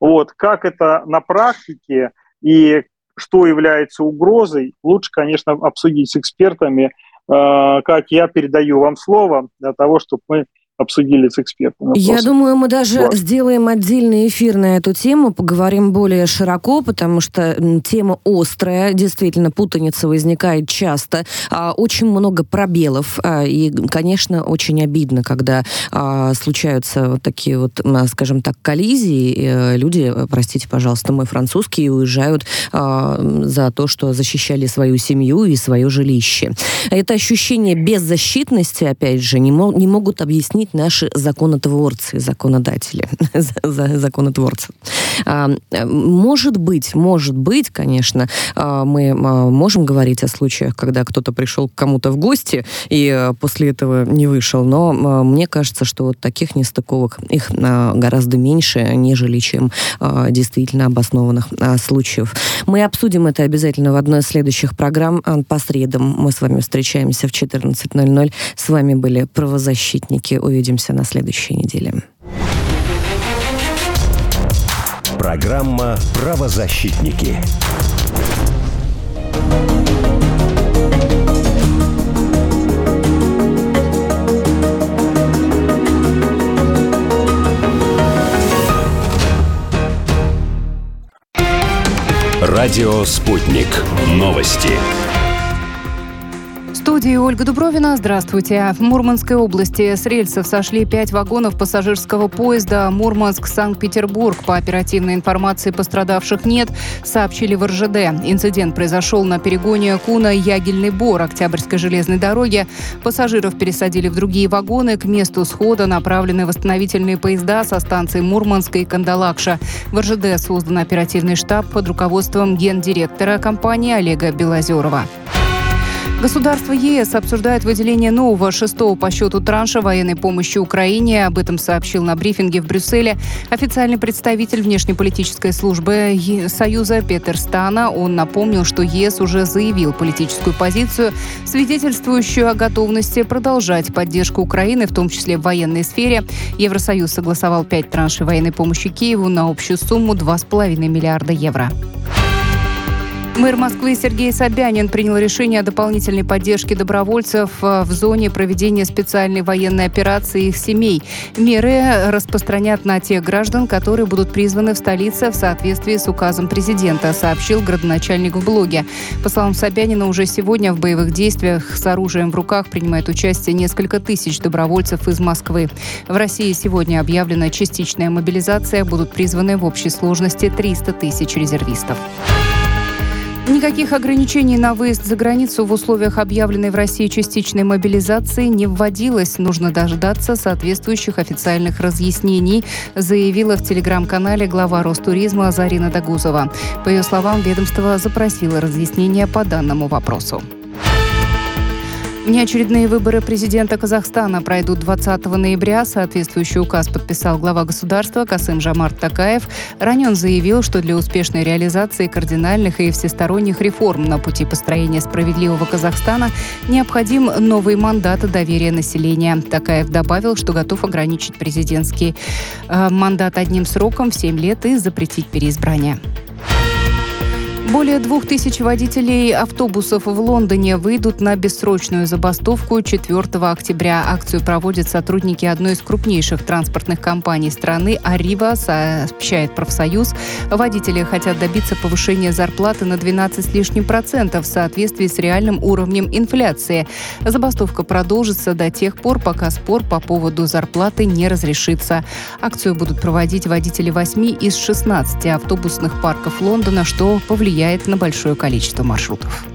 Вот. Как это на практике и что является угрозой, лучше, конечно, обсудить с экспертами. Э, как я передаю вам слово для того, чтобы мы обсудили с экспертами. Я думаю, мы даже вот. сделаем отдельный эфир на эту тему, поговорим более широко, потому что тема острая, действительно, путаница возникает часто, а, очень много пробелов, а, и, конечно, очень обидно, когда а, случаются вот такие вот, скажем так, коллизии, э, люди, простите, пожалуйста, мой французский, уезжают за то, что защищали свою семью и свое жилище. Это ощущение беззащитности, опять же, не, не могут объяснить наши законотворцы, законодатели, законотворцы. А, может быть, может быть, конечно, а, мы а, можем говорить о случаях, когда кто-то пришел к кому-то в гости и после этого не вышел, но мне кажется, что вот таких нестыковок, их гораздо меньше, нежели чем действительно обоснованных случаев. Мы обсудим это обязательно в одной из следующих программ по средам. Мы с вами встречаемся в 14.00. С вами были правозащитники Увидимся на следующей неделе. Программа «Правозащитники». Радио «Спутник». Новости студии Ольга Дубровина. Здравствуйте. В Мурманской области с рельсов сошли пять вагонов пассажирского поезда Мурманск-Санкт-Петербург. По оперативной информации пострадавших нет, сообщили в РЖД. Инцидент произошел на перегоне Куна-Ягельный Бор Октябрьской железной дороги. Пассажиров пересадили в другие вагоны. К месту схода направлены восстановительные поезда со станции Мурманска и Кандалакша. В РЖД создан оперативный штаб под руководством гендиректора компании Олега Белозерова. Государство ЕС обсуждает выделение нового шестого по счету транша военной помощи Украине. Об этом сообщил на брифинге в Брюсселе официальный представитель внешнеполитической службы Союза Петер Стана. Он напомнил, что ЕС уже заявил политическую позицию, свидетельствующую о готовности продолжать поддержку Украины, в том числе в военной сфере. Евросоюз согласовал пять траншей военной помощи Киеву на общую сумму 2,5 миллиарда евро. Мэр Москвы Сергей Собянин принял решение о дополнительной поддержке добровольцев э, в зоне проведения специальной военной операции их семей. Меры распространят на тех граждан, которые будут призваны в столице в соответствии с указом президента, сообщил градоначальник в блоге. По словам Собянина, уже сегодня в боевых действиях с оружием в руках принимает участие несколько тысяч добровольцев из Москвы. В России сегодня объявлена частичная мобилизация. Будут призваны в общей сложности 300 тысяч резервистов. Никаких ограничений на выезд за границу в условиях объявленной в России частичной мобилизации не вводилось. Нужно дождаться соответствующих официальных разъяснений, заявила в телеграм-канале глава Ростуризма Зарина Дагузова. По ее словам, ведомство запросило разъяснения по данному вопросу. Внеочередные выборы президента Казахстана пройдут 20 ноября. Соответствующий указ подписал глава государства Касым Жамарт Такаев. Ранее он заявил, что для успешной реализации кардинальных и всесторонних реформ на пути построения справедливого Казахстана необходим новый мандат доверия населения. Такаев добавил, что готов ограничить президентский э, мандат одним сроком в 7 лет и запретить переизбрание. Более двух тысяч водителей автобусов в Лондоне выйдут на бессрочную забастовку 4 октября. Акцию проводят сотрудники одной из крупнейших транспортных компаний страны «Арива», сообщает профсоюз. Водители хотят добиться повышения зарплаты на 12 с лишним процентов в соответствии с реальным уровнем инфляции. Забастовка продолжится до тех пор, пока спор по поводу зарплаты не разрешится. Акцию будут проводить водители 8 из 16 автобусных парков Лондона, что повлияет влияет на большое количество маршрутов.